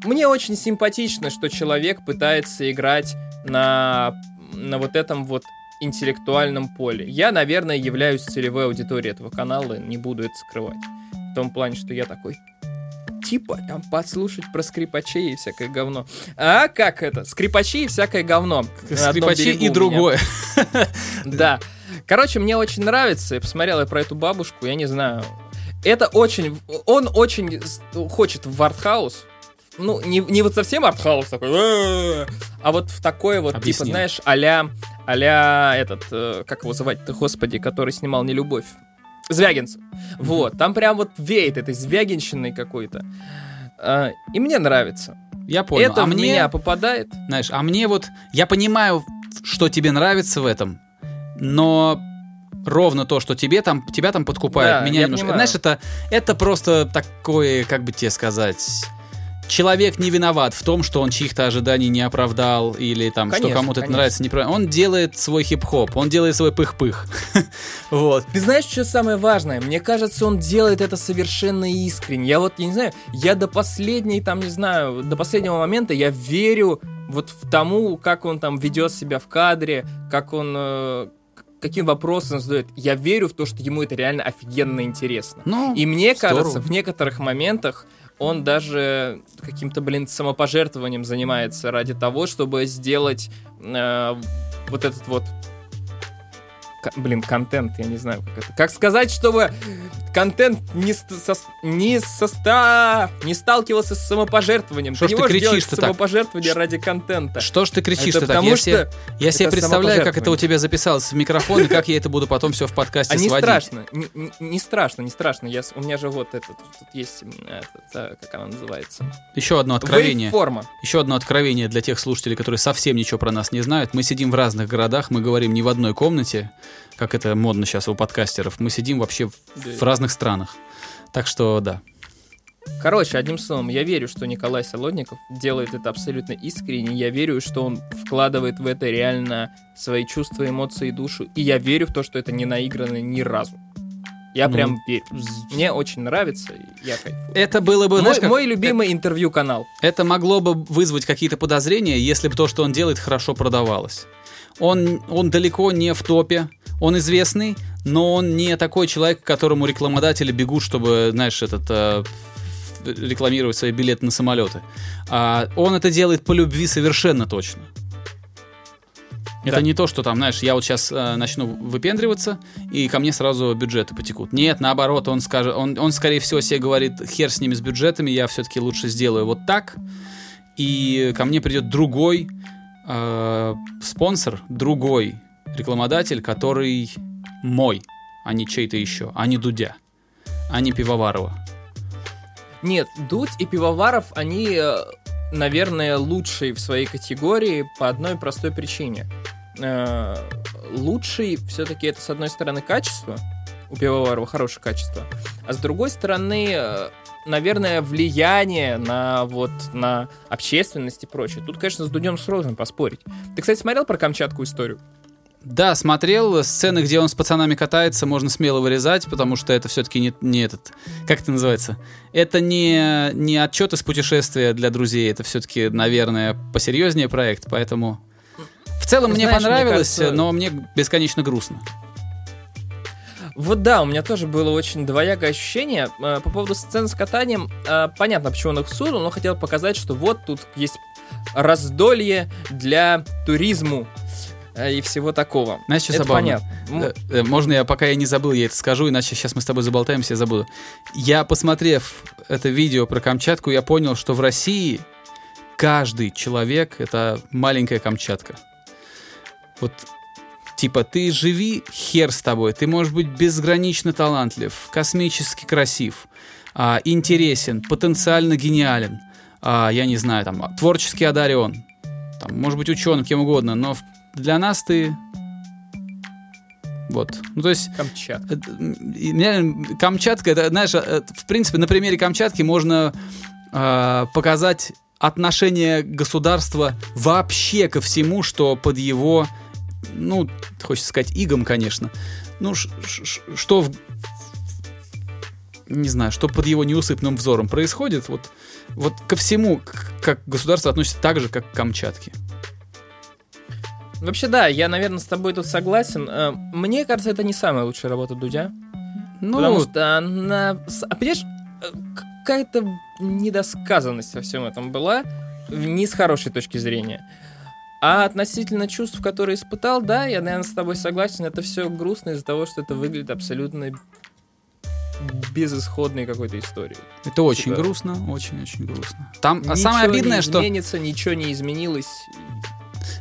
Speaker 3: мне очень симпатично, что человек пытается играть на, на вот этом вот интеллектуальном поле. Я, наверное, являюсь целевой аудиторией этого канала, не буду это скрывать. В том плане, что я такой, типа, там, послушать про скрипачей и всякое говно. А как это? Скрипачи и всякое говно.
Speaker 2: Скрипачи и другое.
Speaker 3: Да. Короче, мне очень нравится. Я посмотрел я про эту бабушку, я не знаю. Это очень... Он очень хочет в артхаус. Ну, не, не вот совсем артхаус такой, а вот в такое вот, типа,
Speaker 2: Объясни.
Speaker 3: знаешь, а-ля, а этот, э, как его звать-то, господи, который снимал «Нелюбовь». Звягинцев. Вот, там прям вот веет этой звягинщиной какой-то. А, И мне нравится.
Speaker 2: Я понял.
Speaker 3: Это
Speaker 2: а
Speaker 3: в
Speaker 2: мне,
Speaker 3: меня попадает.
Speaker 2: знаешь, а мне вот... Я понимаю, что тебе нравится в этом, но ровно то, что тебе там, тебя там подкупает,
Speaker 3: Да,
Speaker 2: меня немножко...
Speaker 3: понимаю.
Speaker 2: Знаешь, это, это просто такое, как бы тебе сказать... Человек не виноват в том, что он чьих-то ожиданий не оправдал, или там, что
Speaker 3: Конечно,
Speaker 2: кому-то это нравится неправильно. Он делает свой хип-хоп, он делает свой пых-пых. Вот.
Speaker 3: Ты знаешь, что самое важное? Мне кажется, он делает это совершенно искренне. Я вот, я не знаю, я до последней, там, не знаю, до последнего момента я верю вот в тому, как он там ведет себя в кадре, как он... э, каким вопросом задает. Я верю в то, что ему это реально офигенно интересно.
Speaker 2: Ну,
Speaker 3: И мне
Speaker 2: здорово.
Speaker 3: кажется, в некоторых моментах он даже каким-то, блин, самопожертвованием занимается ради того, чтобы сделать э, вот этот вот блин, контент, я не знаю, как это. Как сказать, чтобы контент не, со, не, соста, не сталкивался с самопожертвованием.
Speaker 2: Что ж
Speaker 3: не
Speaker 2: ты
Speaker 3: можешь
Speaker 2: кричишь-то
Speaker 3: делать
Speaker 2: так?
Speaker 3: самопожертвование
Speaker 2: Ш-
Speaker 3: ради контента.
Speaker 2: Что ж ты кричишь
Speaker 3: Это
Speaker 2: ты так? Я
Speaker 3: что
Speaker 2: себе, я себе представляю, как это у тебя записалось в микрофон, и как я это буду потом все в подкасте
Speaker 3: А не
Speaker 2: сводить.
Speaker 3: страшно, не, не- не страшно, не страшно. Я, у меня же вот этот, тут есть, этот, а, как она называется?
Speaker 2: Еще одно откровение.
Speaker 3: Форма.
Speaker 2: Еще одно откровение для тех слушателей, которые совсем ничего про нас не знают. Мы сидим в разных городах, мы говорим не в одной комнате, как это модно сейчас у подкастеров. Мы сидим вообще в, в разных странах. Так что да.
Speaker 3: Короче, одним словом, я верю, что Николай Солодников делает это абсолютно искренне. Я верю, что он вкладывает в это реально свои чувства, эмоции и душу. И я верю в то, что это не наиграно ни разу. Я
Speaker 2: Ну,
Speaker 3: прям верю. Мне очень нравится, я кайфую.
Speaker 2: Это было бы,
Speaker 3: мой,
Speaker 2: знаешь, как-
Speaker 3: мой любимый интервью-канал.
Speaker 2: это могло бы вызвать какие-то подозрения, если бы то, что он делает, хорошо продавалось. Он, он далеко не в топе, он известный, но он не такой человек, к которому рекламодатели бегут, чтобы, знаешь, этот э, рекламировать свои билеты на самолеты. А он это делает по любви совершенно точно. Это
Speaker 3: Да.
Speaker 2: не то, что там, знаешь, я вот сейчас начну выпендриваться, и ко мне сразу бюджеты потекут. Нет, наоборот, он скажет, он, он скорее всего себе говорит, хер с ними с бюджетами, я все-таки лучше сделаю вот так. и ко мне придет другой э, спонсор, другой рекламодатель, который мой, а не чей-то еще, а не Дудя, а не Пивоварова.
Speaker 3: Нет, Дудь и Пивоваров, они, э, наверное, лучшие в своей категории по одной простой причине. Э, Лучший все-таки это, с одной стороны, качество, у Пивоварова хорошее качество, а с другой стороны, э, наверное, влияние на вот на общественность и прочее. Тут, конечно, с Дудем сложно поспорить. Ты, кстати, смотрел про Камчатку историю?
Speaker 2: Да, смотрел. Сцены, где он с пацанами катается, можно смело вырезать, потому что это все-таки не, не этот... Как это называется? Это не, не отчет из путешествия для друзей, это все-таки, наверное, посерьезнее проект, поэтому... В целом мне
Speaker 3: Знаешь, мне
Speaker 2: понравилось,
Speaker 3: кажется-
Speaker 2: но мне бесконечно грустно.
Speaker 3: Вот да, у меня тоже было очень двоякое ощущение. Э, По поводу сцен с катанием, э, понятно, почему он их сунул, но хотел показать, что вот тут есть раздолье для туризму и всего такого.
Speaker 2: Знаешь, что
Speaker 3: это
Speaker 2: забавно?
Speaker 3: понятно.
Speaker 2: Э, э, Можно я, пока я не забыл, я это скажу, иначе сейчас мы с тобой заболтаемся, я забуду. Я, посмотрев это видео про Камчатку, я понял, что в России каждый человек — это маленькая Камчатка. Вот, типа, ты живи, хер с тобой, ты можешь быть безгранично талантлив, космически красив, а, интересен, потенциально гениален, а, я не знаю, там, творчески одарен, там, может быть, ученым, кем угодно, но в- для нас ты вот. Ну, то есть,
Speaker 3: Камчатка.
Speaker 2: и меня Камчатка, это, знаешь, э, в принципе, на примере Камчатки можно э, показать отношение государства вообще ко всему, что под его, ну, хочется сказать, игом, конечно, ну, ш- ш- что в- не знаю, что под его неусыпным взором происходит, вот, вот ко всему, к- как государство относится так же, как к Камчатке.
Speaker 3: Вообще, да, я, наверное, с тобой тут согласен. Э, Мне кажется, это не самая лучшая работа Дудя.
Speaker 2: Ну,
Speaker 3: Потому что она... а, Понимаешь, э, какая-то недосказанность во всем этом была, не с хорошей точки зрения. А относительно чувств, которые испытал, да, я, наверное, с тобой согласен, это все грустно из-за того, что это выглядит абсолютно безысходной какой-то историей.
Speaker 2: это очень
Speaker 3: типа-
Speaker 2: грустно, очень-очень грустно. Там, а самое обидное,
Speaker 3: не
Speaker 2: что
Speaker 3: изменится, ничего не изменилось.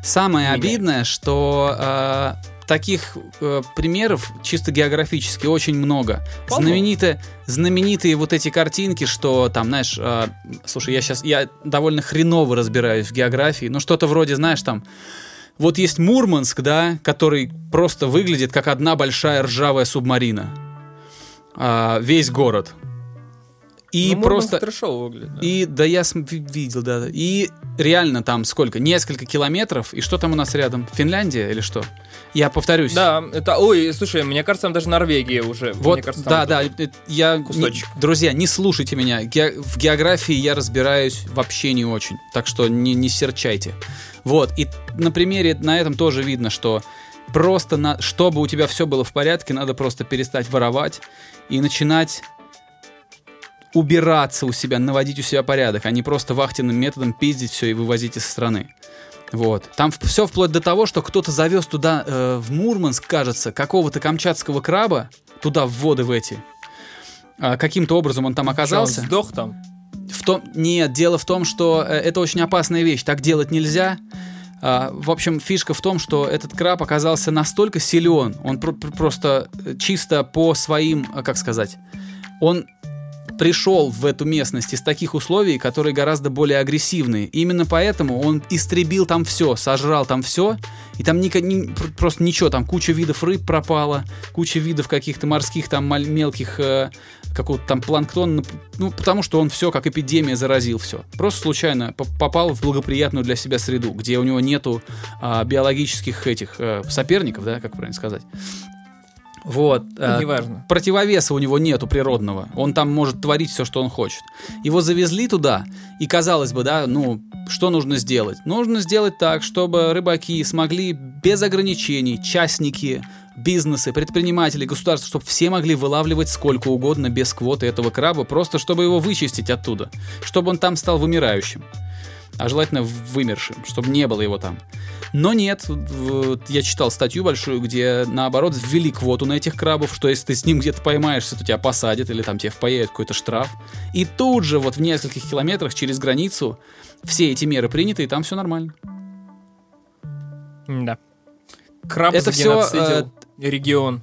Speaker 2: Самое
Speaker 3: меняется.
Speaker 2: обидное, что э, таких э, примеров чисто географически очень много.
Speaker 3: Полно.
Speaker 2: Знаменитые, знаменитые вот эти картинки, что там, знаешь, э, слушай, я сейчас я довольно хреново разбираюсь в географии, но что-то вроде, знаешь, там. Вот есть Мурманск, да, который просто выглядит как одна большая ржавая субмарина. А, весь город. И
Speaker 3: Ну,
Speaker 2: просто...
Speaker 3: трэшово выглядит. да.
Speaker 2: И да, я видел, да, да. И реально там сколько? Несколько километров. И что там у нас рядом? Финляндия или что? Я повторюсь.
Speaker 3: Да, это, ой, слушай, мне кажется, там даже Норвегия уже.
Speaker 2: Вот,
Speaker 3: мне кажется,
Speaker 2: да, да, э, я, не-
Speaker 3: кусочек.
Speaker 2: друзья, не слушайте меня, Ге- в географии я разбираюсь вообще не очень, так что не, не серчайте. Вот, и на примере на этом тоже видно, что просто, на, чтобы у тебя все было в порядке, надо просто перестать воровать и начинать убираться у себя, наводить у себя порядок, а не просто вахтенным методом пиздить все и вывозить из страны. Вот. Там все вплоть до того, что кто-то завез туда, э, в Мурманск, кажется, какого-то камчатского краба, туда в воды в эти. А, каким-то образом он там
Speaker 3: Что, он
Speaker 2: оказался.
Speaker 3: сдох там?
Speaker 2: В том, нет, дело в том, что э, это очень опасная вещь, так делать нельзя. А, в общем, фишка в том, что этот краб оказался настолько силен, он пр- пр- просто э, чисто по своим, а, как сказать, он пришел в эту местность из таких условий, которые гораздо более агрессивные. Именно поэтому он истребил там все, сожрал там все, и там ни- пр- просто ничего, там куча видов рыб пропала, куча видов каких-то морских там мелких э, какого-то там планктона, ну, потому что он все как эпидемия заразил все. Просто случайно по- попал в благоприятную для себя среду, где у него нету а, биологических этих э, соперников, да, как правильно сказать. Вот.
Speaker 3: Ну,
Speaker 2: а,
Speaker 3: неважно.
Speaker 2: противовеса у него нету природного. Он там может творить все, что он хочет. Его завезли туда, и казалось бы, да, ну, что нужно сделать? Нужно сделать так, чтобы рыбаки смогли без ограничений, частники, бизнесы, предприниматели, государства, чтобы все могли вылавливать сколько угодно без квоты этого краба, просто чтобы его вычистить оттуда, чтобы он там стал вымирающим. А желательно вымершим, чтобы не было его там. Но нет, вот я читал статью большую, где наоборот ввели квоту на этих крабов, что если ты с ним где-то поймаешься, то тебя посадят или там тебе впаяют какой-то штраф. И тут же вот в нескольких километрах через границу все эти меры приняты, и там все нормально.
Speaker 3: Да. Краб
Speaker 2: Это всё,
Speaker 3: загеноцидил регион.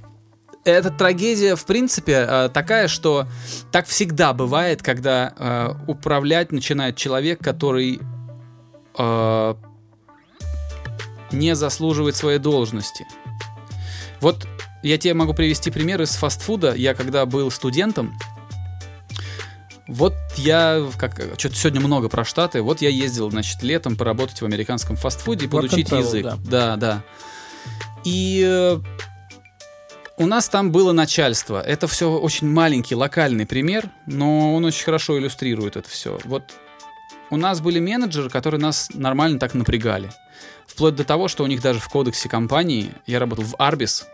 Speaker 2: эта трагедия, в принципе, э, такая, что так всегда бывает, когда э, управлять начинает человек, который э, не заслуживает своей должности. Вот я тебе могу привести пример из фастфуда. Я когда был студентом, вот я, как что-то сегодня много про Штаты, вот я ездил, значит, летом поработать в американском фастфуде и подучить
Speaker 3: travel,
Speaker 2: язык.
Speaker 3: да.
Speaker 2: Да, да. И э, у нас там было начальство. Это все очень маленький локальный пример, но он очень хорошо иллюстрирует это все. Вот у нас были менеджеры, которые нас нормально так напрягали. Вплоть до того, что у них даже в кодексе компании, я работал в Арбис,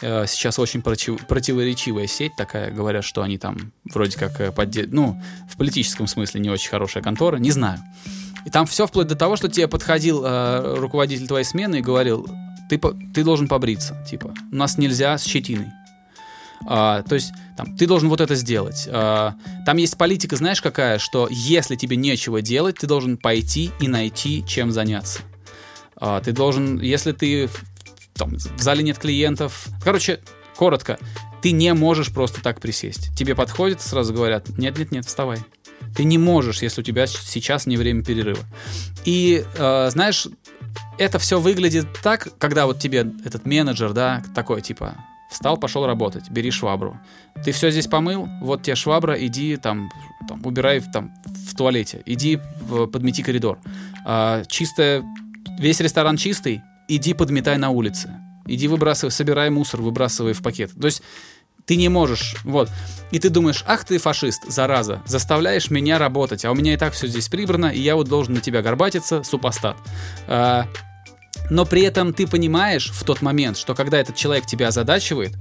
Speaker 2: э, сейчас очень против- противоречивая сеть такая, говорят, что они там вроде как э, подде- ну, в политическом смысле не очень хорошая контора, не знаю. И там все вплоть до того, что тебе подходил э, руководитель твоей смены и говорил, ты, ты должен побриться, типа, у нас нельзя с щетиной. А, то есть, там, ты должен вот это сделать. А, там есть политика, знаешь, какая, что если тебе нечего делать, ты должен пойти и найти, чем заняться. А, ты должен, если ты там, в зале нет клиентов. Короче, коротко, ты не можешь просто так присесть. Тебе подходят, сразу говорят: нет-нет-нет, вставай. Ты не можешь, если у тебя сейчас не время перерыва. И э, знаешь, это все выглядит так, когда вот тебе этот менеджер, да, такой типа, встал, пошел работать, бери швабру. Ты все здесь помыл, вот тебе швабра, иди там, там убирай там в туалете, иди в- подмети коридор. А, чистая, весь ресторан чистый, иди подметай на улице. Иди выбрасывай, собирай мусор, выбрасывай в пакет. То есть ты не можешь, вот. И ты думаешь, ах ты фашист, зараза, заставляешь меня работать, а у меня и так все здесь прибрано, и я вот должен на тебя горбатиться, супостат. А, но при этом ты понимаешь в тот момент, что когда этот человек тебя озадачивает,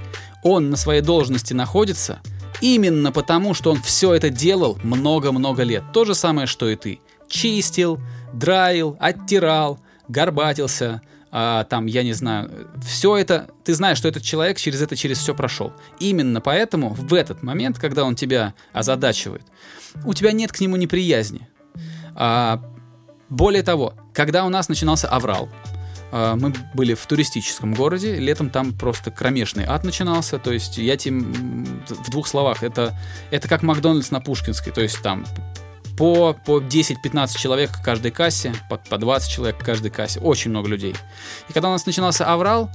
Speaker 2: он на своей должности находится именно потому, что он все это делал много-много лет. То же самое, что и ты. Чистил, драил, оттирал, горбатился, а, там, я не знаю, все это, ты знаешь, что этот человек через это, через все прошел. Именно поэтому в этот момент, когда он тебя озадачивает, у тебя нет к нему неприязни. А, более того, когда у нас начинался аврал, мы были в туристическом городе, летом там просто кромешный ад начинался, то есть я тебе в двух словах, это, это как Макдональдс на Пушкинской, то есть там по, по 10-15 человек к каждой кассе, по, по 20 человек к каждой кассе, очень много людей. И когда у нас начинался аврал,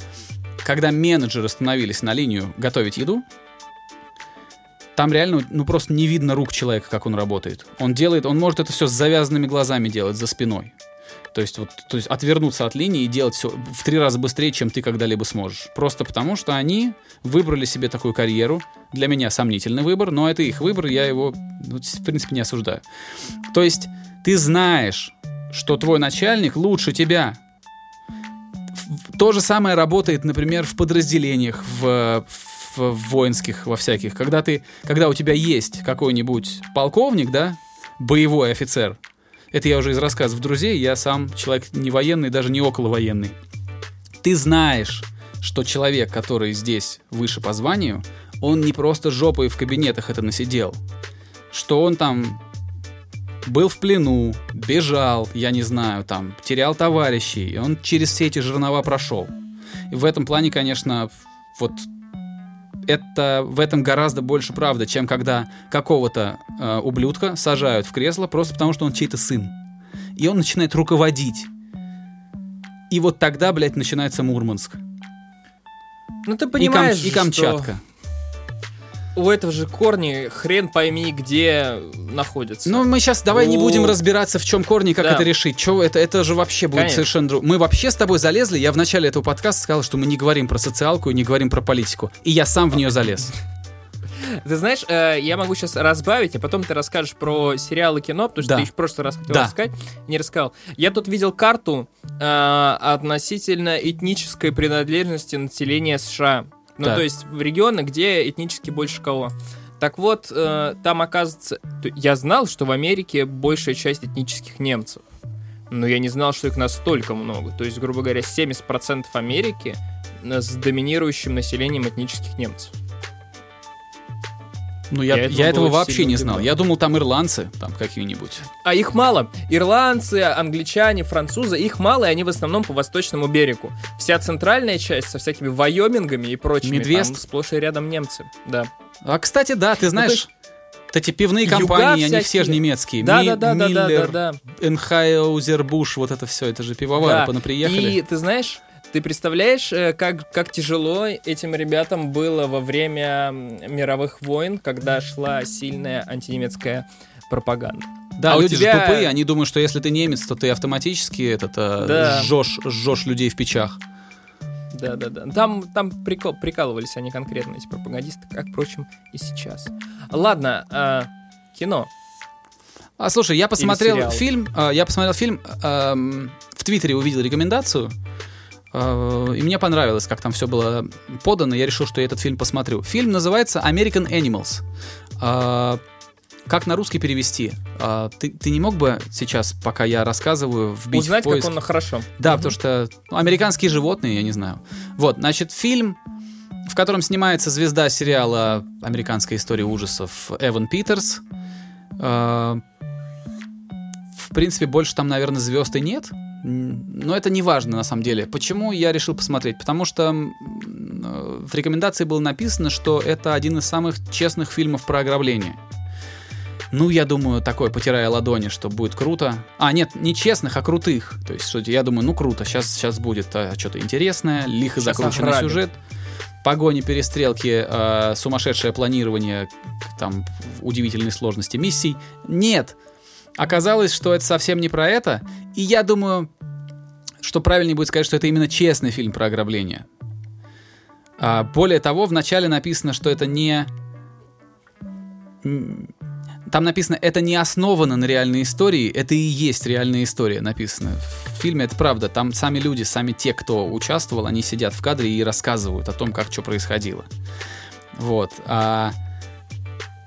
Speaker 2: когда менеджеры становились на линию готовить еду, там реально, ну просто не видно рук человека, как он работает. Он делает, он может это все с завязанными глазами делать за спиной. То есть, вот, то есть отвернуться от линии и делать все в три раза быстрее, чем ты когда-либо сможешь. Просто потому, что они выбрали себе такую карьеру. Для меня сомнительный выбор, но это их выбор, я его, ну, в принципе, не осуждаю. То есть ты знаешь, что твой начальник лучше тебя. То же самое работает, например, в подразделениях, в, в- в воинских, во всяких. Когда, ты, когда у тебя есть какой-нибудь полковник, да, боевой офицер, это я уже из рассказов друзей, я сам человек не военный, даже не около военный. Ты знаешь, что человек, который здесь выше по званию, он не просто жопой в кабинетах это насидел. Что он там был в плену, бежал, я не знаю, там, терял товарищей, и он через все эти жернова прошел. И в этом плане, конечно, вот это в этом гораздо больше правда, чем когда какого-то э, ублюдка сажают в кресло просто потому, что он чей-то сын. И он начинает руководить. И вот тогда, блядь, начинается Мурманск.
Speaker 3: Ну ты
Speaker 2: И, Кам-
Speaker 3: понимаешь,
Speaker 2: и Камчатка.
Speaker 3: что у этого же корни хрен пойми где находятся.
Speaker 2: Ну, мы сейчас давай не
Speaker 3: У-
Speaker 2: будем разбираться, в чем корни, как
Speaker 3: Да.
Speaker 2: это решить. Чё, это, это же вообще будет
Speaker 3: Конечно.
Speaker 2: совершенно друг. Мы вообще с тобой залезли. Я в начале этого подкаста сказал, что мы не говорим про социалку и не говорим про политику. И я сам в нее залез.
Speaker 3: Ты знаешь, э, я могу сейчас разбавить, а потом ты расскажешь про сериалы кино, потому что
Speaker 2: Да.
Speaker 3: ты еще в прошлый раз хотел
Speaker 2: Да.
Speaker 3: рассказать, не рассказал. Я тут видел карту э, относительно этнической принадлежности населения США. Ну,
Speaker 2: Так.
Speaker 3: то есть в регионы, где этнически больше кого. Так вот, э, там оказывается... Я знал, что в Америке большая часть этнических немцев. Но я не знал, что их настолько много. То есть, грубо говоря, 70% Америки э, с доминирующим населением этнических немцев.
Speaker 2: Ну, я,
Speaker 3: Я
Speaker 2: я,
Speaker 3: этого
Speaker 2: вообще не знал. Я думал, там ирландцы, там какие-нибудь.
Speaker 3: А их мало. Ирландцы, англичане, французы, их мало, и они в основном по восточному берегу. Вся центральная часть со всякими Вайомингами и прочими,
Speaker 2: Медвест.
Speaker 3: там сплошь и рядом немцы. Да.
Speaker 2: А, кстати, да, ты знаешь, вот эти пивные
Speaker 3: Юга
Speaker 2: компании, они все же
Speaker 3: всякие.
Speaker 2: немецкие.
Speaker 3: Да,
Speaker 2: Ми-
Speaker 3: да, да, да, да, да,
Speaker 2: Миллер,
Speaker 3: да.
Speaker 2: Энхайзер, Буш, вот это все, это же пивовары
Speaker 3: Да.
Speaker 2: понаприехали.
Speaker 3: И ты знаешь, ты представляешь, э, как, как тяжело этим ребятам было во время мировых войн, когда шла сильная антинемецкая пропаганда.
Speaker 2: Да,
Speaker 3: А
Speaker 2: люди
Speaker 3: тебя-
Speaker 2: же тупые, они думают, что если ты немец, то ты автоматически этот, э,
Speaker 3: Да.
Speaker 2: жжешь, жжешь людей в печах.
Speaker 3: Да, да, да. Там, там прикол- прикалывались они конкретно, эти пропагандисты, как, впрочем, и сейчас. Ладно, а, кино.
Speaker 2: А слушай, я посмотрел фильм, э, я посмотрел фильм, эм, в Твиттере увидел рекомендацию, э, и мне понравилось, как там все было подано, я решил, что я этот фильм посмотрю. Фильм называется American Animals. Э, как на русский перевести? Э, ты, ты не мог бы сейчас, пока я рассказываю, вбить
Speaker 3: Узнать,
Speaker 2: в поиск?
Speaker 3: как он хорошо.
Speaker 2: Да,
Speaker 3: Мгм.
Speaker 2: потому что ну, американские животные, я не знаю. Вот, значит, фильм, в котором снимается звезда сериала «Американская история ужасов» Эван Питерс. Э, В принципе, больше там, наверное, звезд и нет. Но это не важно, на самом деле. Почему я решил посмотреть? Потому что э, в рекомендации было написано, что это один из самых честных фильмов про ограбление. Ну, я думаю, такой, потирая ладони, что будет круто. А, нет, не честных, а крутых. То есть, я думаю, ну круто, сейчас, сейчас будет а, что-то интересное, лихо
Speaker 3: Щас
Speaker 2: закрученный
Speaker 3: ограбим.
Speaker 2: сюжет. Погони, перестрелки, а, сумасшедшее планирование, там, удивительной сложности миссий. Нет! Оказалось, что это совсем не про это. И я думаю, что правильнее будет сказать, что это именно честный фильм про ограбление. А, более того, в начале написано, что это не... Там написано, это не основано на реальной истории, это и есть реальная история, написано. В фильме это правда, там сами люди, сами те, кто участвовал, они сидят в кадре и рассказывают о том, как что происходило. Вот. А,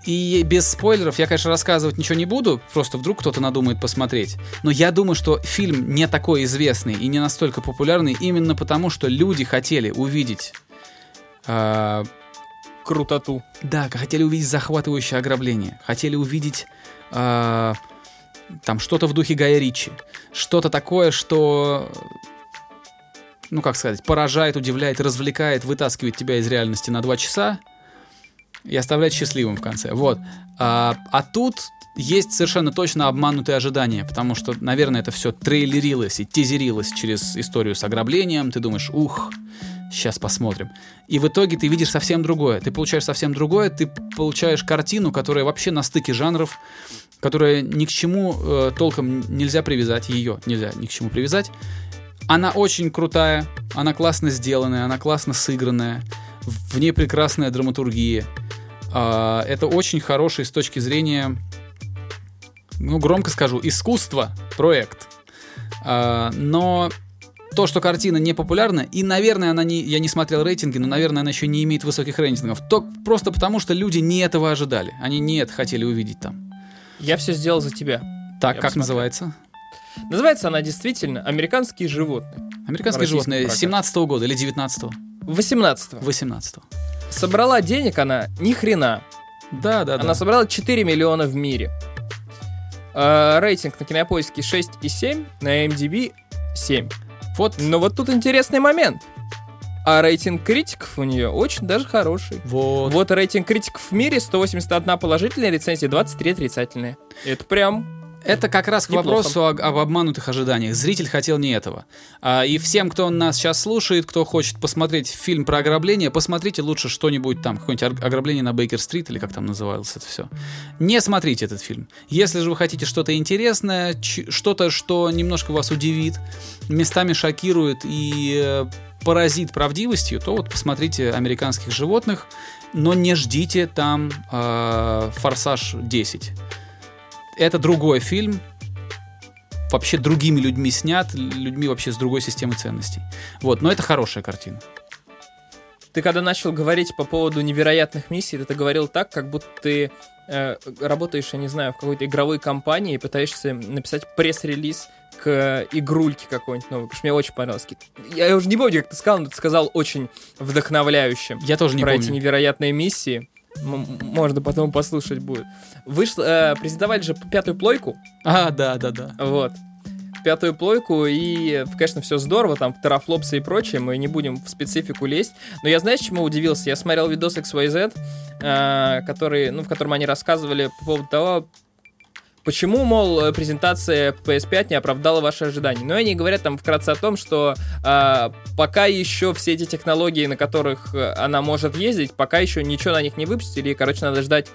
Speaker 2: И без спойлеров я, конечно, рассказывать ничего не буду, просто вдруг кто-то надумает посмотреть. Но я думаю, что фильм не такой известный и не настолько популярный именно потому, что люди хотели увидеть... а,
Speaker 3: Крутоту.
Speaker 2: да, хотели увидеть захватывающее ограбление, хотели увидеть а, там что-то в духе Гая Ричи, что-то такое, что, ну как сказать, поражает, удивляет, развлекает, вытаскивает тебя из реальности на два часа и оставляет счастливым в конце. Вот. А, а тут есть совершенно точно обманутые ожидания, потому что, наверное, это все трейлерилось и тизерилось через историю с ограблением. Ты думаешь, ух, сейчас посмотрим. И в итоге ты видишь совсем другое. Ты получаешь совсем другое, ты получаешь картину, которая вообще на стыке жанров, которая ни к чему э, толком нельзя привязать, ее нельзя ни к чему привязать. Она очень крутая, она классно сделанная, она классно сыгранная, в ней прекрасная драматургия. А, это очень хороший с точки зрения, ну, громко скажу, искусства проект. А, но то, что картина не популярна, и, наверное, она не, я не смотрел рейтинги, но, наверное, она еще не имеет высоких рейтингов, то просто потому, что люди не этого ожидали. Они не это хотели увидеть там.
Speaker 3: Я все сделал за тебя.
Speaker 2: Так,
Speaker 3: Я
Speaker 2: как
Speaker 3: посмотрел.
Speaker 2: называется?
Speaker 3: Называется она действительно «Американские животные».
Speaker 2: Американские животные
Speaker 3: прокат.
Speaker 2: 17 года или 19-го?
Speaker 3: 18
Speaker 2: 18
Speaker 3: Собрала денег она ни хрена.
Speaker 2: Да, да, да.
Speaker 3: Она собрала 4 миллиона в мире. Э, рейтинг на кинопоиске 6,7, на MDB 7.
Speaker 2: Вот,
Speaker 3: Но вот тут интересный момент. А рейтинг критиков у нее очень даже хороший.
Speaker 2: вот.
Speaker 3: Вот рейтинг критиков в мире 181 положительная рецензия, 23 отрицательные. Это прям
Speaker 2: Это как раз к
Speaker 3: Неплохо.
Speaker 2: вопросу о- об обманутых ожиданиях. Зритель хотел не этого. А, и всем, кто нас сейчас слушает, кто хочет посмотреть фильм про ограбление, посмотрите лучше что-нибудь там, какое-нибудь ограбление на Бейкер-стрит или как там называлось это все. Не смотрите этот фильм. Если же вы хотите что-то интересное, что-то, что немножко вас удивит, местами шокирует и э, поразит правдивостью, то вот посмотрите «Американских животных», но не ждите там э, «Форсаж 10». Это другой фильм, вообще другими людьми снят, людьми вообще с другой системой ценностей. Вот, но это хорошая картина.
Speaker 3: Ты когда начал говорить по поводу невероятных миссий, ты это говорил так, как будто ты э, работаешь, я не знаю, в какой-то игровой компании и пытаешься написать пресс-релиз к игрульке какой-нибудь новой, потому что мне очень понравилось. Я уже не помню, как ты сказал, но ты сказал очень вдохновляющим.
Speaker 2: Я тоже не
Speaker 3: про
Speaker 2: помню.
Speaker 3: эти невероятные миссии. Можно потом послушать будет. Вышло, э, презентовали же пятую плойку,
Speaker 2: А, да, да, да.
Speaker 3: вот. Пятую плойку, и, конечно, все здорово, там, терафлопсы и прочее, мы не будем в специфику лезть. Но я, знаешь, чему удивился? Я смотрел видос XYZ, э, который, ну, в котором они рассказывали по поводу того, Почему, мол, э, презентация PS5 не оправдала ваши ожидания? Но они говорят там вкратце о том, что э, пока еще все эти технологии, на которых э, она может ездить, пока еще ничего на них не выпустили, и, короче, надо ждать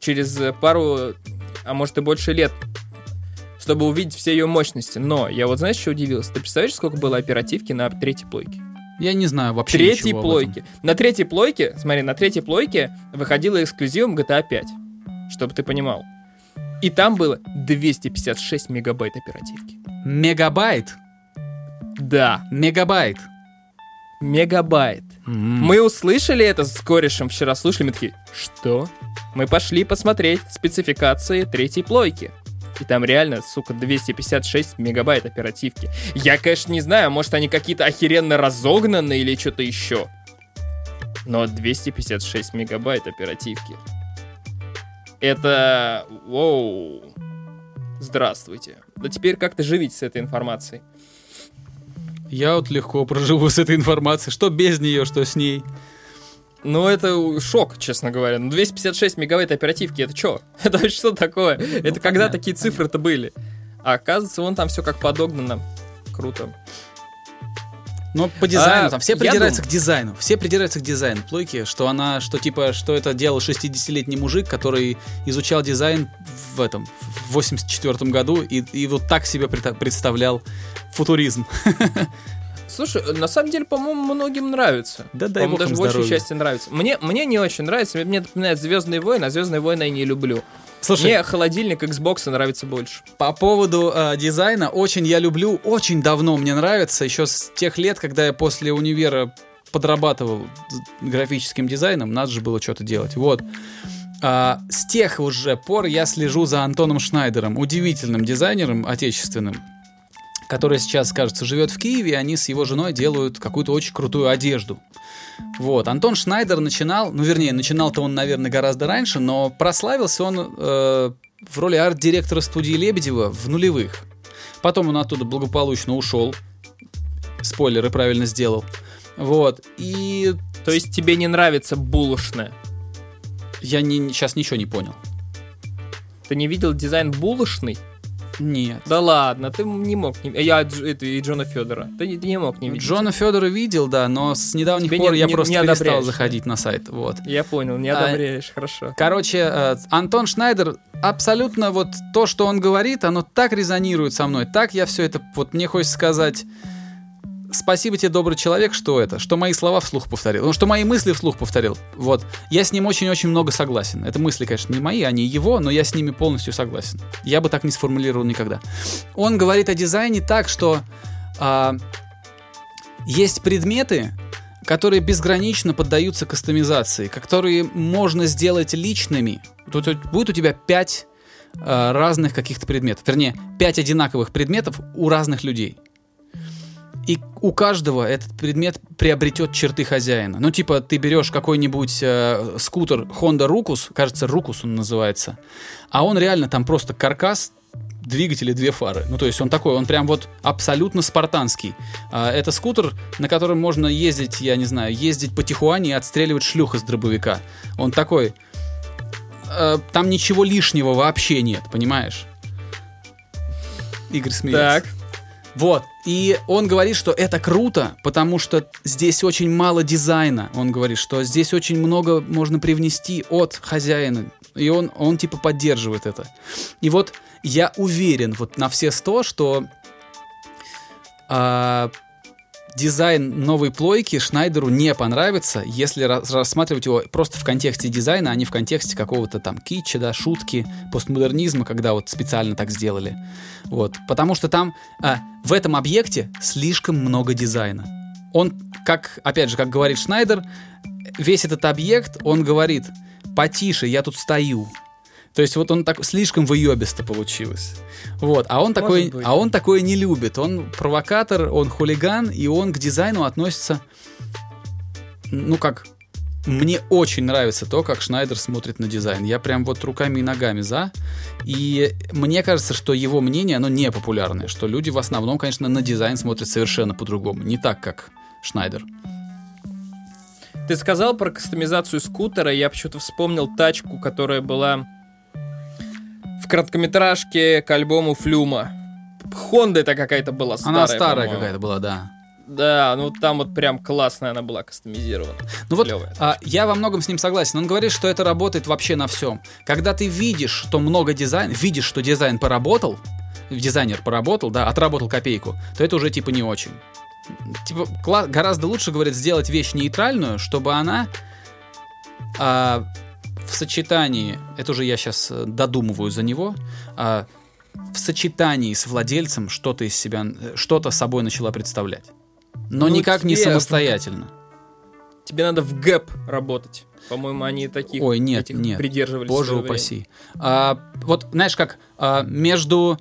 Speaker 3: через пару, а может и больше лет, чтобы увидеть все ее мощности. Но я вот знаешь, что удивился? Ты представляешь, сколько было оперативки на третьей плойке?
Speaker 2: Я не знаю вообще
Speaker 3: Третьей
Speaker 2: ничего
Speaker 3: плойке. На третьей плойке, смотри, на третьей плойке выходила эксклюзивом GTA 5. Чтобы ты понимал. И там было 256 мегабайт оперативки.
Speaker 2: Мегабайт.
Speaker 3: Да,
Speaker 2: Мегабайт.
Speaker 3: мегабайт.
Speaker 2: М.
Speaker 3: Мы услышали это с корешем вчера, слушали, мы такие, что? Мы пошли посмотреть спецификации третьей плойки. И там реально, сука, 256 мегабайт оперативки. Я, конечно, не знаю, может они какие-то охеренно разогнанные или что-то еще. Но 256 мегабайт оперативки. Это... Воу. Здравствуйте. Да теперь как-то живите с этой информацией.
Speaker 2: Я вот легко проживу с этой информацией. Что без нее, что с ней.
Speaker 3: Ну, это шок, честно говоря. Ну, 256 мегабайт оперативки, это что? Это что такое? это когда
Speaker 2: понятно.
Speaker 3: такие цифры-то были? А оказывается, вон там все как подогнано. Круто.
Speaker 2: Но по дизайну,
Speaker 3: А,
Speaker 2: там все придираются к дизайну. Все придираются к дизайну плойки, что она, что типа, что это делал 60-летний мужик, который изучал дизайн в этом, в 84 году и, и вот так себе представлял футуризм.
Speaker 3: Слушай, на самом деле, по-моему, многим нравится.
Speaker 2: Да бог
Speaker 3: даже
Speaker 2: им
Speaker 3: большей
Speaker 2: здоровья.
Speaker 3: части нравится. Мне, мне не очень нравится. Мне напоминает Звездные войны, а Звездные войны я не люблю.
Speaker 2: Слушай,
Speaker 3: Мне холодильник Xbox нравится больше.
Speaker 2: по поводу э, дизайна, очень я люблю, очень давно мне нравится, еще с тех лет, когда я после универа подрабатывал графическим дизайном, надо же было что-то делать. Вот. А, с тех уже пор я слежу за Антоном Шнайдером, удивительным дизайнером отечественным, который сейчас, кажется, живет в Киеве, и они с его женой делают какую-то очень крутую одежду. Вот, Антон Шнайдер начинал, ну, вернее, начинал-то он, наверное, гораздо раньше, но прославился он э, в роли арт-директора студии Лебедева в нулевых. Потом он оттуда благополучно ушел. Спойлеры правильно сделал. Вот. И
Speaker 3: То есть тебе не нравится булочная?
Speaker 2: я не, сейчас ничего не понял.
Speaker 3: Ты не видел дизайн булочный?
Speaker 2: Нет.
Speaker 3: Да ладно, ты не мог не... Я это, и Джона Федора. Ты, не- ты не мог не видеть.
Speaker 2: Джона Федора видел, да, но с недавних
Speaker 3: Тебе
Speaker 2: пор
Speaker 3: не-
Speaker 2: я
Speaker 3: не-
Speaker 2: просто
Speaker 3: не
Speaker 2: перестал
Speaker 3: одобряешь,
Speaker 2: заходить на сайт. Вот.
Speaker 3: Я понял, не
Speaker 2: А-
Speaker 3: одобряешь, хорошо.
Speaker 2: Короче, э, Антон Шнайдер абсолютно вот то, что он говорит, оно так резонирует со мной, так я все это, вот мне хочется сказать, спасибо тебе, добрый человек, что это, что мои слова вслух повторил, ну, что мои мысли вслух повторил, вот. Я с ним очень-очень много согласен. Это мысли, конечно, не мои, они его, но я с ними полностью согласен. Я бы так не сформулировал никогда. Он говорит о дизайне так, что а, есть предметы, которые безгранично поддаются кастомизации, которые можно сделать личными. Тут будет у тебя пять э, разных каких-то предметов, вернее, пять одинаковых предметов у разных людей. И у каждого этот предмет приобретет черты хозяина. Ну, типа, ты берешь какой-нибудь э, скутер Honda Rucus, кажется, Rucus он называется, а он реально там просто каркас, двигатель и две фары. Ну, то есть он такой, он прям вот абсолютно спартанский. А, это скутер, на котором можно ездить, я не знаю, ездить по Тихуане и отстреливать шлюх из дробовика. Он такой... э, там ничего лишнего вообще нет, понимаешь? Игорь смеется.
Speaker 3: Так.
Speaker 2: Вот. И он говорит, что это круто, потому что здесь очень мало дизайна. Он говорит, что здесь очень много можно привнести от хозяина. И он, он типа поддерживает это. И вот я уверен вот на все сто, что а, дизайн новой плойки Шнайдеру не понравится, если рас- рассматривать его просто в контексте дизайна, а не в контексте какого-то там китча, да, шутки, постмодернизма, когда вот специально так сделали. Вот. Потому что там а, в этом объекте слишком много дизайна. Он, как, опять же, как говорит Шнайдер, весь этот объект, он говорит, потише, я тут стою. То есть вот он так слишком выебисто получилось. Вот, а он такой,
Speaker 3: быть.
Speaker 2: а он такое не любит. Он провокатор, он хулиган, и он к дизайну относится, ну как, мне очень нравится то, как Шнайдер смотрит на дизайн. Я прям вот руками и ногами за. И мне кажется, что его мнение, оно не популярное. Что люди в основном, конечно, на дизайн смотрят совершенно по-другому. Не так, как Шнайдер.
Speaker 3: Ты сказал про кастомизацию скутера, я почему-то вспомнил тачку, которая была в короткометражке к альбому Флюма. Хонда это какая-то была старая.
Speaker 2: Она старая какая-то была, да.
Speaker 3: Да, ну там вот прям классная она была кастомизирована.
Speaker 2: Ну вот а, я во многом с ним согласен. Он говорит, что это работает вообще на всем. Когда ты видишь, что много дизайн, видишь, что дизайн поработал, дизайнер поработал, да, отработал копейку, то это уже типа не очень. Типа гораздо лучше, говорит, сделать вещь нейтральную, чтобы она а, в сочетании, это уже я сейчас додумываю за него, а, в сочетании с владельцем что-то из себя, э, что-то собой начала представлять. Но
Speaker 3: Ну,
Speaker 2: никак не
Speaker 3: тебе-
Speaker 2: самостоятельно.
Speaker 3: Тебе надо в гэп работать. По-моему, они таких
Speaker 2: Ой, нет,
Speaker 3: этих
Speaker 2: нет.
Speaker 3: придерживались.
Speaker 2: Боже упаси. А, вот знаешь как, а, между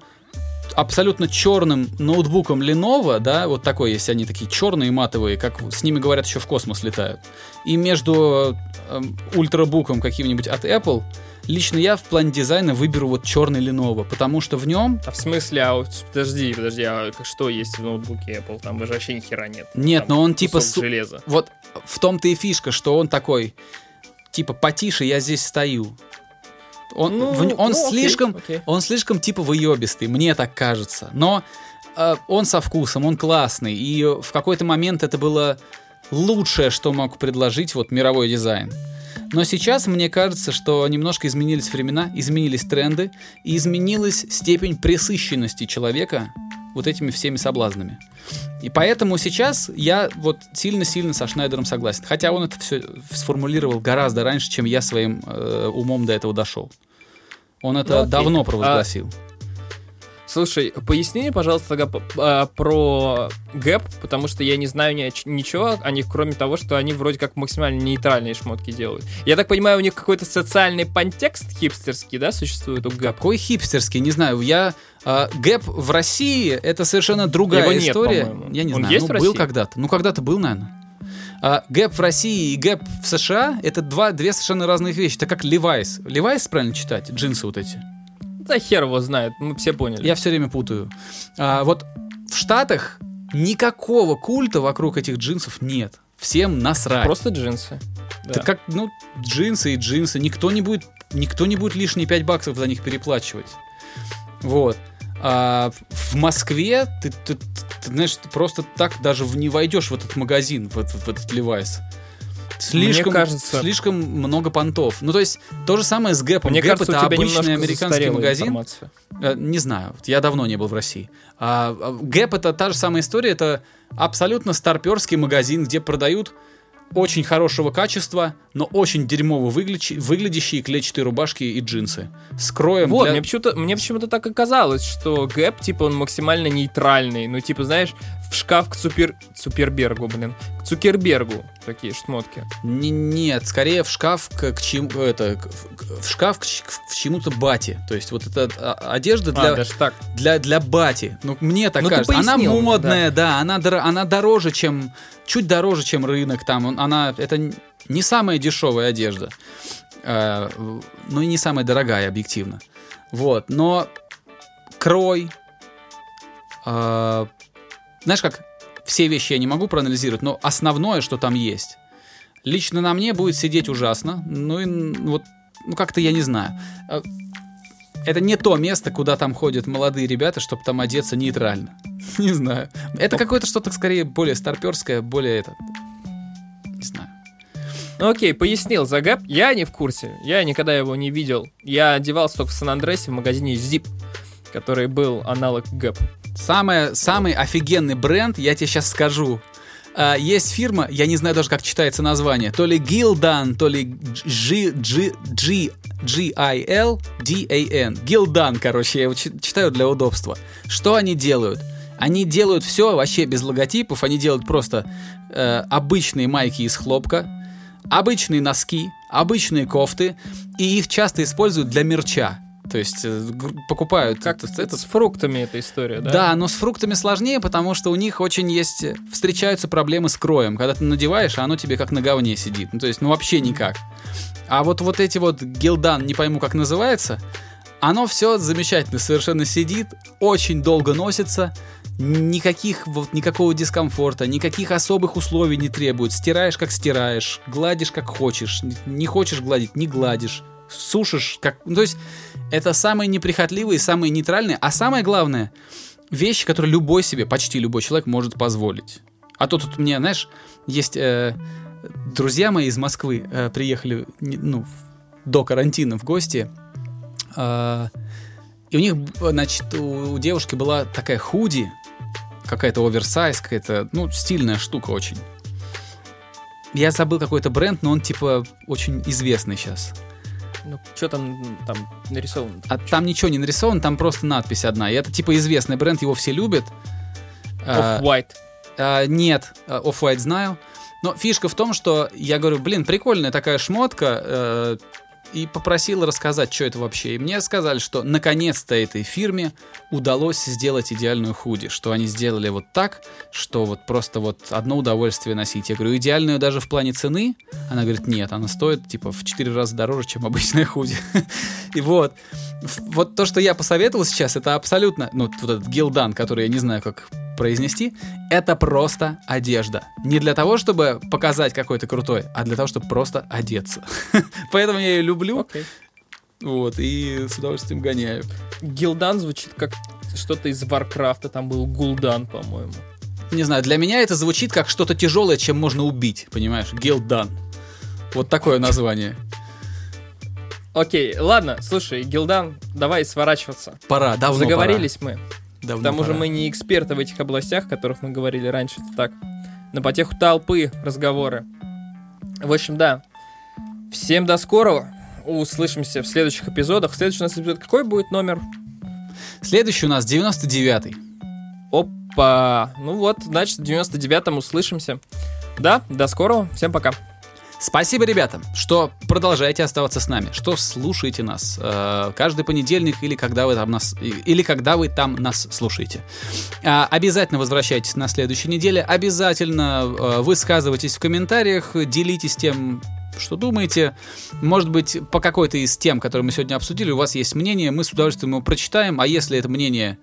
Speaker 2: абсолютно черным ноутбуком Lenovo, да, вот такой есть, они такие черные матовые, как с ними говорят еще в космос летают, и между ультрабуком каким-нибудь от Apple, лично я в плане дизайна выберу вот черный Lenovo, потому что в нем
Speaker 3: А в смысле, а вот подожди, подожди, а что есть в ноутбуке Apple? Там же вообще ни хера нет.
Speaker 2: Нет,
Speaker 3: Там
Speaker 2: но он типа су-
Speaker 3: железа.
Speaker 2: вот в том-то и фишка, что он такой, типа потише, я здесь стою. Он,
Speaker 3: Ну,
Speaker 2: в он
Speaker 3: ну, окей,
Speaker 2: слишком,
Speaker 3: окей.
Speaker 2: он слишком типа выебистый, мне так кажется. Но э, он со вкусом, он классный, и в какой-то момент это было лучшее, что мог предложить вот мировой дизайн. Но сейчас мне кажется, что немножко изменились времена, изменились тренды, и изменилась степень пресыщенности человека вот этими всеми соблазнами. И поэтому сейчас я вот сильно-сильно со Шнайдером согласен. Хотя он это все сформулировал гораздо раньше, чем я своим э, умом до этого дошел. Он это
Speaker 3: Ну, окей.
Speaker 2: давно
Speaker 3: А-
Speaker 2: провозгласил.
Speaker 3: Слушай, поясни мне, пожалуйста, тогда а, про Gap, потому что я не знаю ни ничего о них, кроме того, что они вроде как максимально нейтральные шмотки делают. Я так понимаю, у них какой-то социальный подтекст хипстерский, да, существует у Gap?
Speaker 2: Какой хипстерский, не знаю. Я э, Gap в России это совершенно другая
Speaker 3: Его нет,
Speaker 2: история.
Speaker 3: по-моему.
Speaker 2: я не
Speaker 3: Он
Speaker 2: знаю.
Speaker 3: есть
Speaker 2: ну,
Speaker 3: в
Speaker 2: был
Speaker 3: России?
Speaker 2: когда-то. Ну, когда-то был, наверное. А, Gap в России и Gap в США это два, две совершенно разных вещи. Это как Levi's. Levi's правильно читать? Джинсы вот эти.
Speaker 3: Да хер его знает, мы все поняли.
Speaker 2: Я все время путаю. А, вот в Штатах никакого культа вокруг этих джинсов нет. Всем насрать.
Speaker 3: Просто джинсы. Да.
Speaker 2: как, ну, джинсы и джинсы. Никто не будет, никто не будет лишние 5 баксов за них переплачивать. Вот. А в Москве ты, ты- ты- ты, знаешь, ты просто так даже не войдешь в этот магазин, в, этот- в этот Levi's. Слишком,
Speaker 3: кажется-
Speaker 2: слишком много понтов. Ну, то есть, то же самое с Gap ом.
Speaker 3: Мне
Speaker 2: Gap
Speaker 3: кажется,
Speaker 2: это обычный американский магазин.
Speaker 3: информация.
Speaker 2: Э, Не знаю, я давно не был в России. А, а, Gap это та же самая история, это абсолютно старперский магазин, где продают очень хорошего качества, но очень дерьмово выглядящие, выглядящие клетчатые рубашки и джинсы. С кроем
Speaker 3: Вот,
Speaker 2: для-
Speaker 3: мне почему-то, мне почему-то так и казалось, что Gap, типа, он максимально нейтральный. Ну, типа, знаешь, в шкаф к Цупер... Цукербергу, блин. К Цукербергу такие шмотки.
Speaker 2: Н- Нет, скорее в шкаф к, к чему это к- в- шкаф к, ч- к чему-то бате. То есть вот эта а, одежда для,
Speaker 3: А, даже так.
Speaker 2: для, для бати. Ну, мне так
Speaker 3: Ну,
Speaker 2: кажется. Она
Speaker 3: пояснил мне,
Speaker 2: модная, да, она, дор- она дороже, чем. Чуть дороже, чем рынок. Там Он- она. Это не самая дешевая одежда. Э, ну и не самая дорогая, объективно. Вот. Но крой. э, знаешь как? Все вещи я не могу проанализировать, но основное, что там есть. Лично на мне будет сидеть ужасно. Ну и вот, ну как-то я не знаю. Э, это не то место, куда там ходят молодые ребята, чтобы там одеться нейтрально. Не знаю. Это какое-то что-то скорее более старперское, более это.
Speaker 3: Ну окей, пояснил за гэп. Я не в курсе. Я никогда его не видел. Я одевался только в Сан-Андресе в магазине Zip, который был аналог гэп.
Speaker 2: Самое, самый офигенный бренд, я тебе сейчас скажу. А, есть фирма, я не знаю даже, как читается название, то ли Gildan, то ли G, G, G, G-I-L, D-A-N. Gildan, короче, я его чи- читаю для удобства. Что они делают? Они делают все вообще без логотипов, они делают просто э, обычные майки из хлопка, обычные носки, обычные кофты, и их часто используют для мерча. То есть э, покупают
Speaker 3: Как
Speaker 2: этот-
Speaker 3: это, с фруктами эта история, да?
Speaker 2: да, но с фруктами сложнее, потому что у них очень есть... Встречаются проблемы с кроем. Когда ты надеваешь, а оно тебе как на говне сидит. Ну, то есть, ну, вообще никак. А вот, вот эти вот гилдан, не пойму, как называется, оно все замечательно совершенно сидит, очень долго носится, никаких, вот, никакого дискомфорта, никаких особых условий не требует. Стираешь, как стираешь, гладишь, как хочешь. Не- хочешь гладить, не гладишь. Сушишь, как... Ну, то есть, это самые неприхотливые, самые нейтральные, а самое главное, вещи, которые любой себе, почти любой человек может позволить. А то тут мне, знаешь, есть э, друзья мои из Москвы э, приехали, ну, до карантина в гости, а, и у них, значит, у, у девушки была такая худи, какая-то оверсайз, какая-то, ну, стильная штука очень. Я забыл какой-то бренд, но он, типа, очень известный сейчас.
Speaker 3: Ну, что там, там нарисовано?
Speaker 2: А там ничего не нарисовано, там просто надпись одна. И это, типа, известный бренд, его все любят. А,
Speaker 3: Off-white.
Speaker 2: А, нет, а, Off-White знаю. Но фишка в том, что я говорю, блин, прикольная такая шмотка, э, и попросил рассказать, что это вообще. И мне сказали, что наконец-то этой фирме удалось сделать идеальную худи, что они сделали вот так, что вот просто вот одно удовольствие носить. Я говорю, идеальную даже в плане цены? Она говорит, нет, она стоит типа в 4 раза дороже, чем обычная худи. И вот, вот то, что я посоветовал сейчас, это абсолютно, ну, вот этот гилдан, который я не знаю, как произнести, это просто одежда. Не для того, чтобы показать какой то крутой, а для того, чтобы просто одеться. Поэтому я ее люблю, вот, и с удовольствием гоняю.
Speaker 3: Gildan звучит как что-то из Варкрафта, там был Гулдан, по-моему.
Speaker 2: Не знаю, для меня это звучит как что-то тяжелое, чем можно убить, понимаешь? Gildan. Вот такое название.
Speaker 3: Окей, ладно, слушай, Gildan, давай сворачиваться.
Speaker 2: Пора, давно
Speaker 3: Заговорились мы.
Speaker 2: Пора.
Speaker 3: К
Speaker 2: Давно
Speaker 3: тому же
Speaker 2: пора.
Speaker 3: мы не эксперты в этих областях, о которых мы говорили раньше. Это так. На потеху толпы разговоры. В общем, да. Всем до скорого. Услышимся в следующих эпизодах. Следующий у нас эпизод какой будет номер?
Speaker 2: Следующий у нас 99-й.
Speaker 3: Опа! Ну вот, значит, в 99-м услышимся. Да, до скорого. Всем пока.
Speaker 2: Спасибо, ребята, что продолжаете оставаться с нами, что слушаете нас э, каждый понедельник или когда вы там нас или когда вы там нас слушаете. А, обязательно возвращайтесь на следующей неделе, обязательно э, высказывайтесь в комментариях, делитесь тем, что думаете. Может быть, по какой-то из тем, которые мы сегодня обсудили, у вас есть мнение, мы с удовольствием его прочитаем, а если это мнение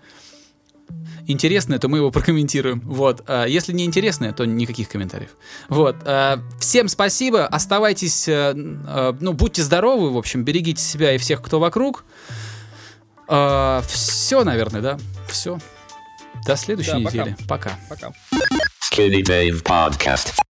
Speaker 2: интересное, то мы его прокомментируем. Вот. А если не интересное, то никаких комментариев. Вот. А, Всем спасибо. Оставайтесь, э, э, ну, будьте здоровы, в общем, берегите себя и всех, кто вокруг. Все, наверное, да. Все. До следующей
Speaker 3: Да, пока.
Speaker 2: недели. Пока.
Speaker 3: Пока.
Speaker 1: Skinny Dave Podcast.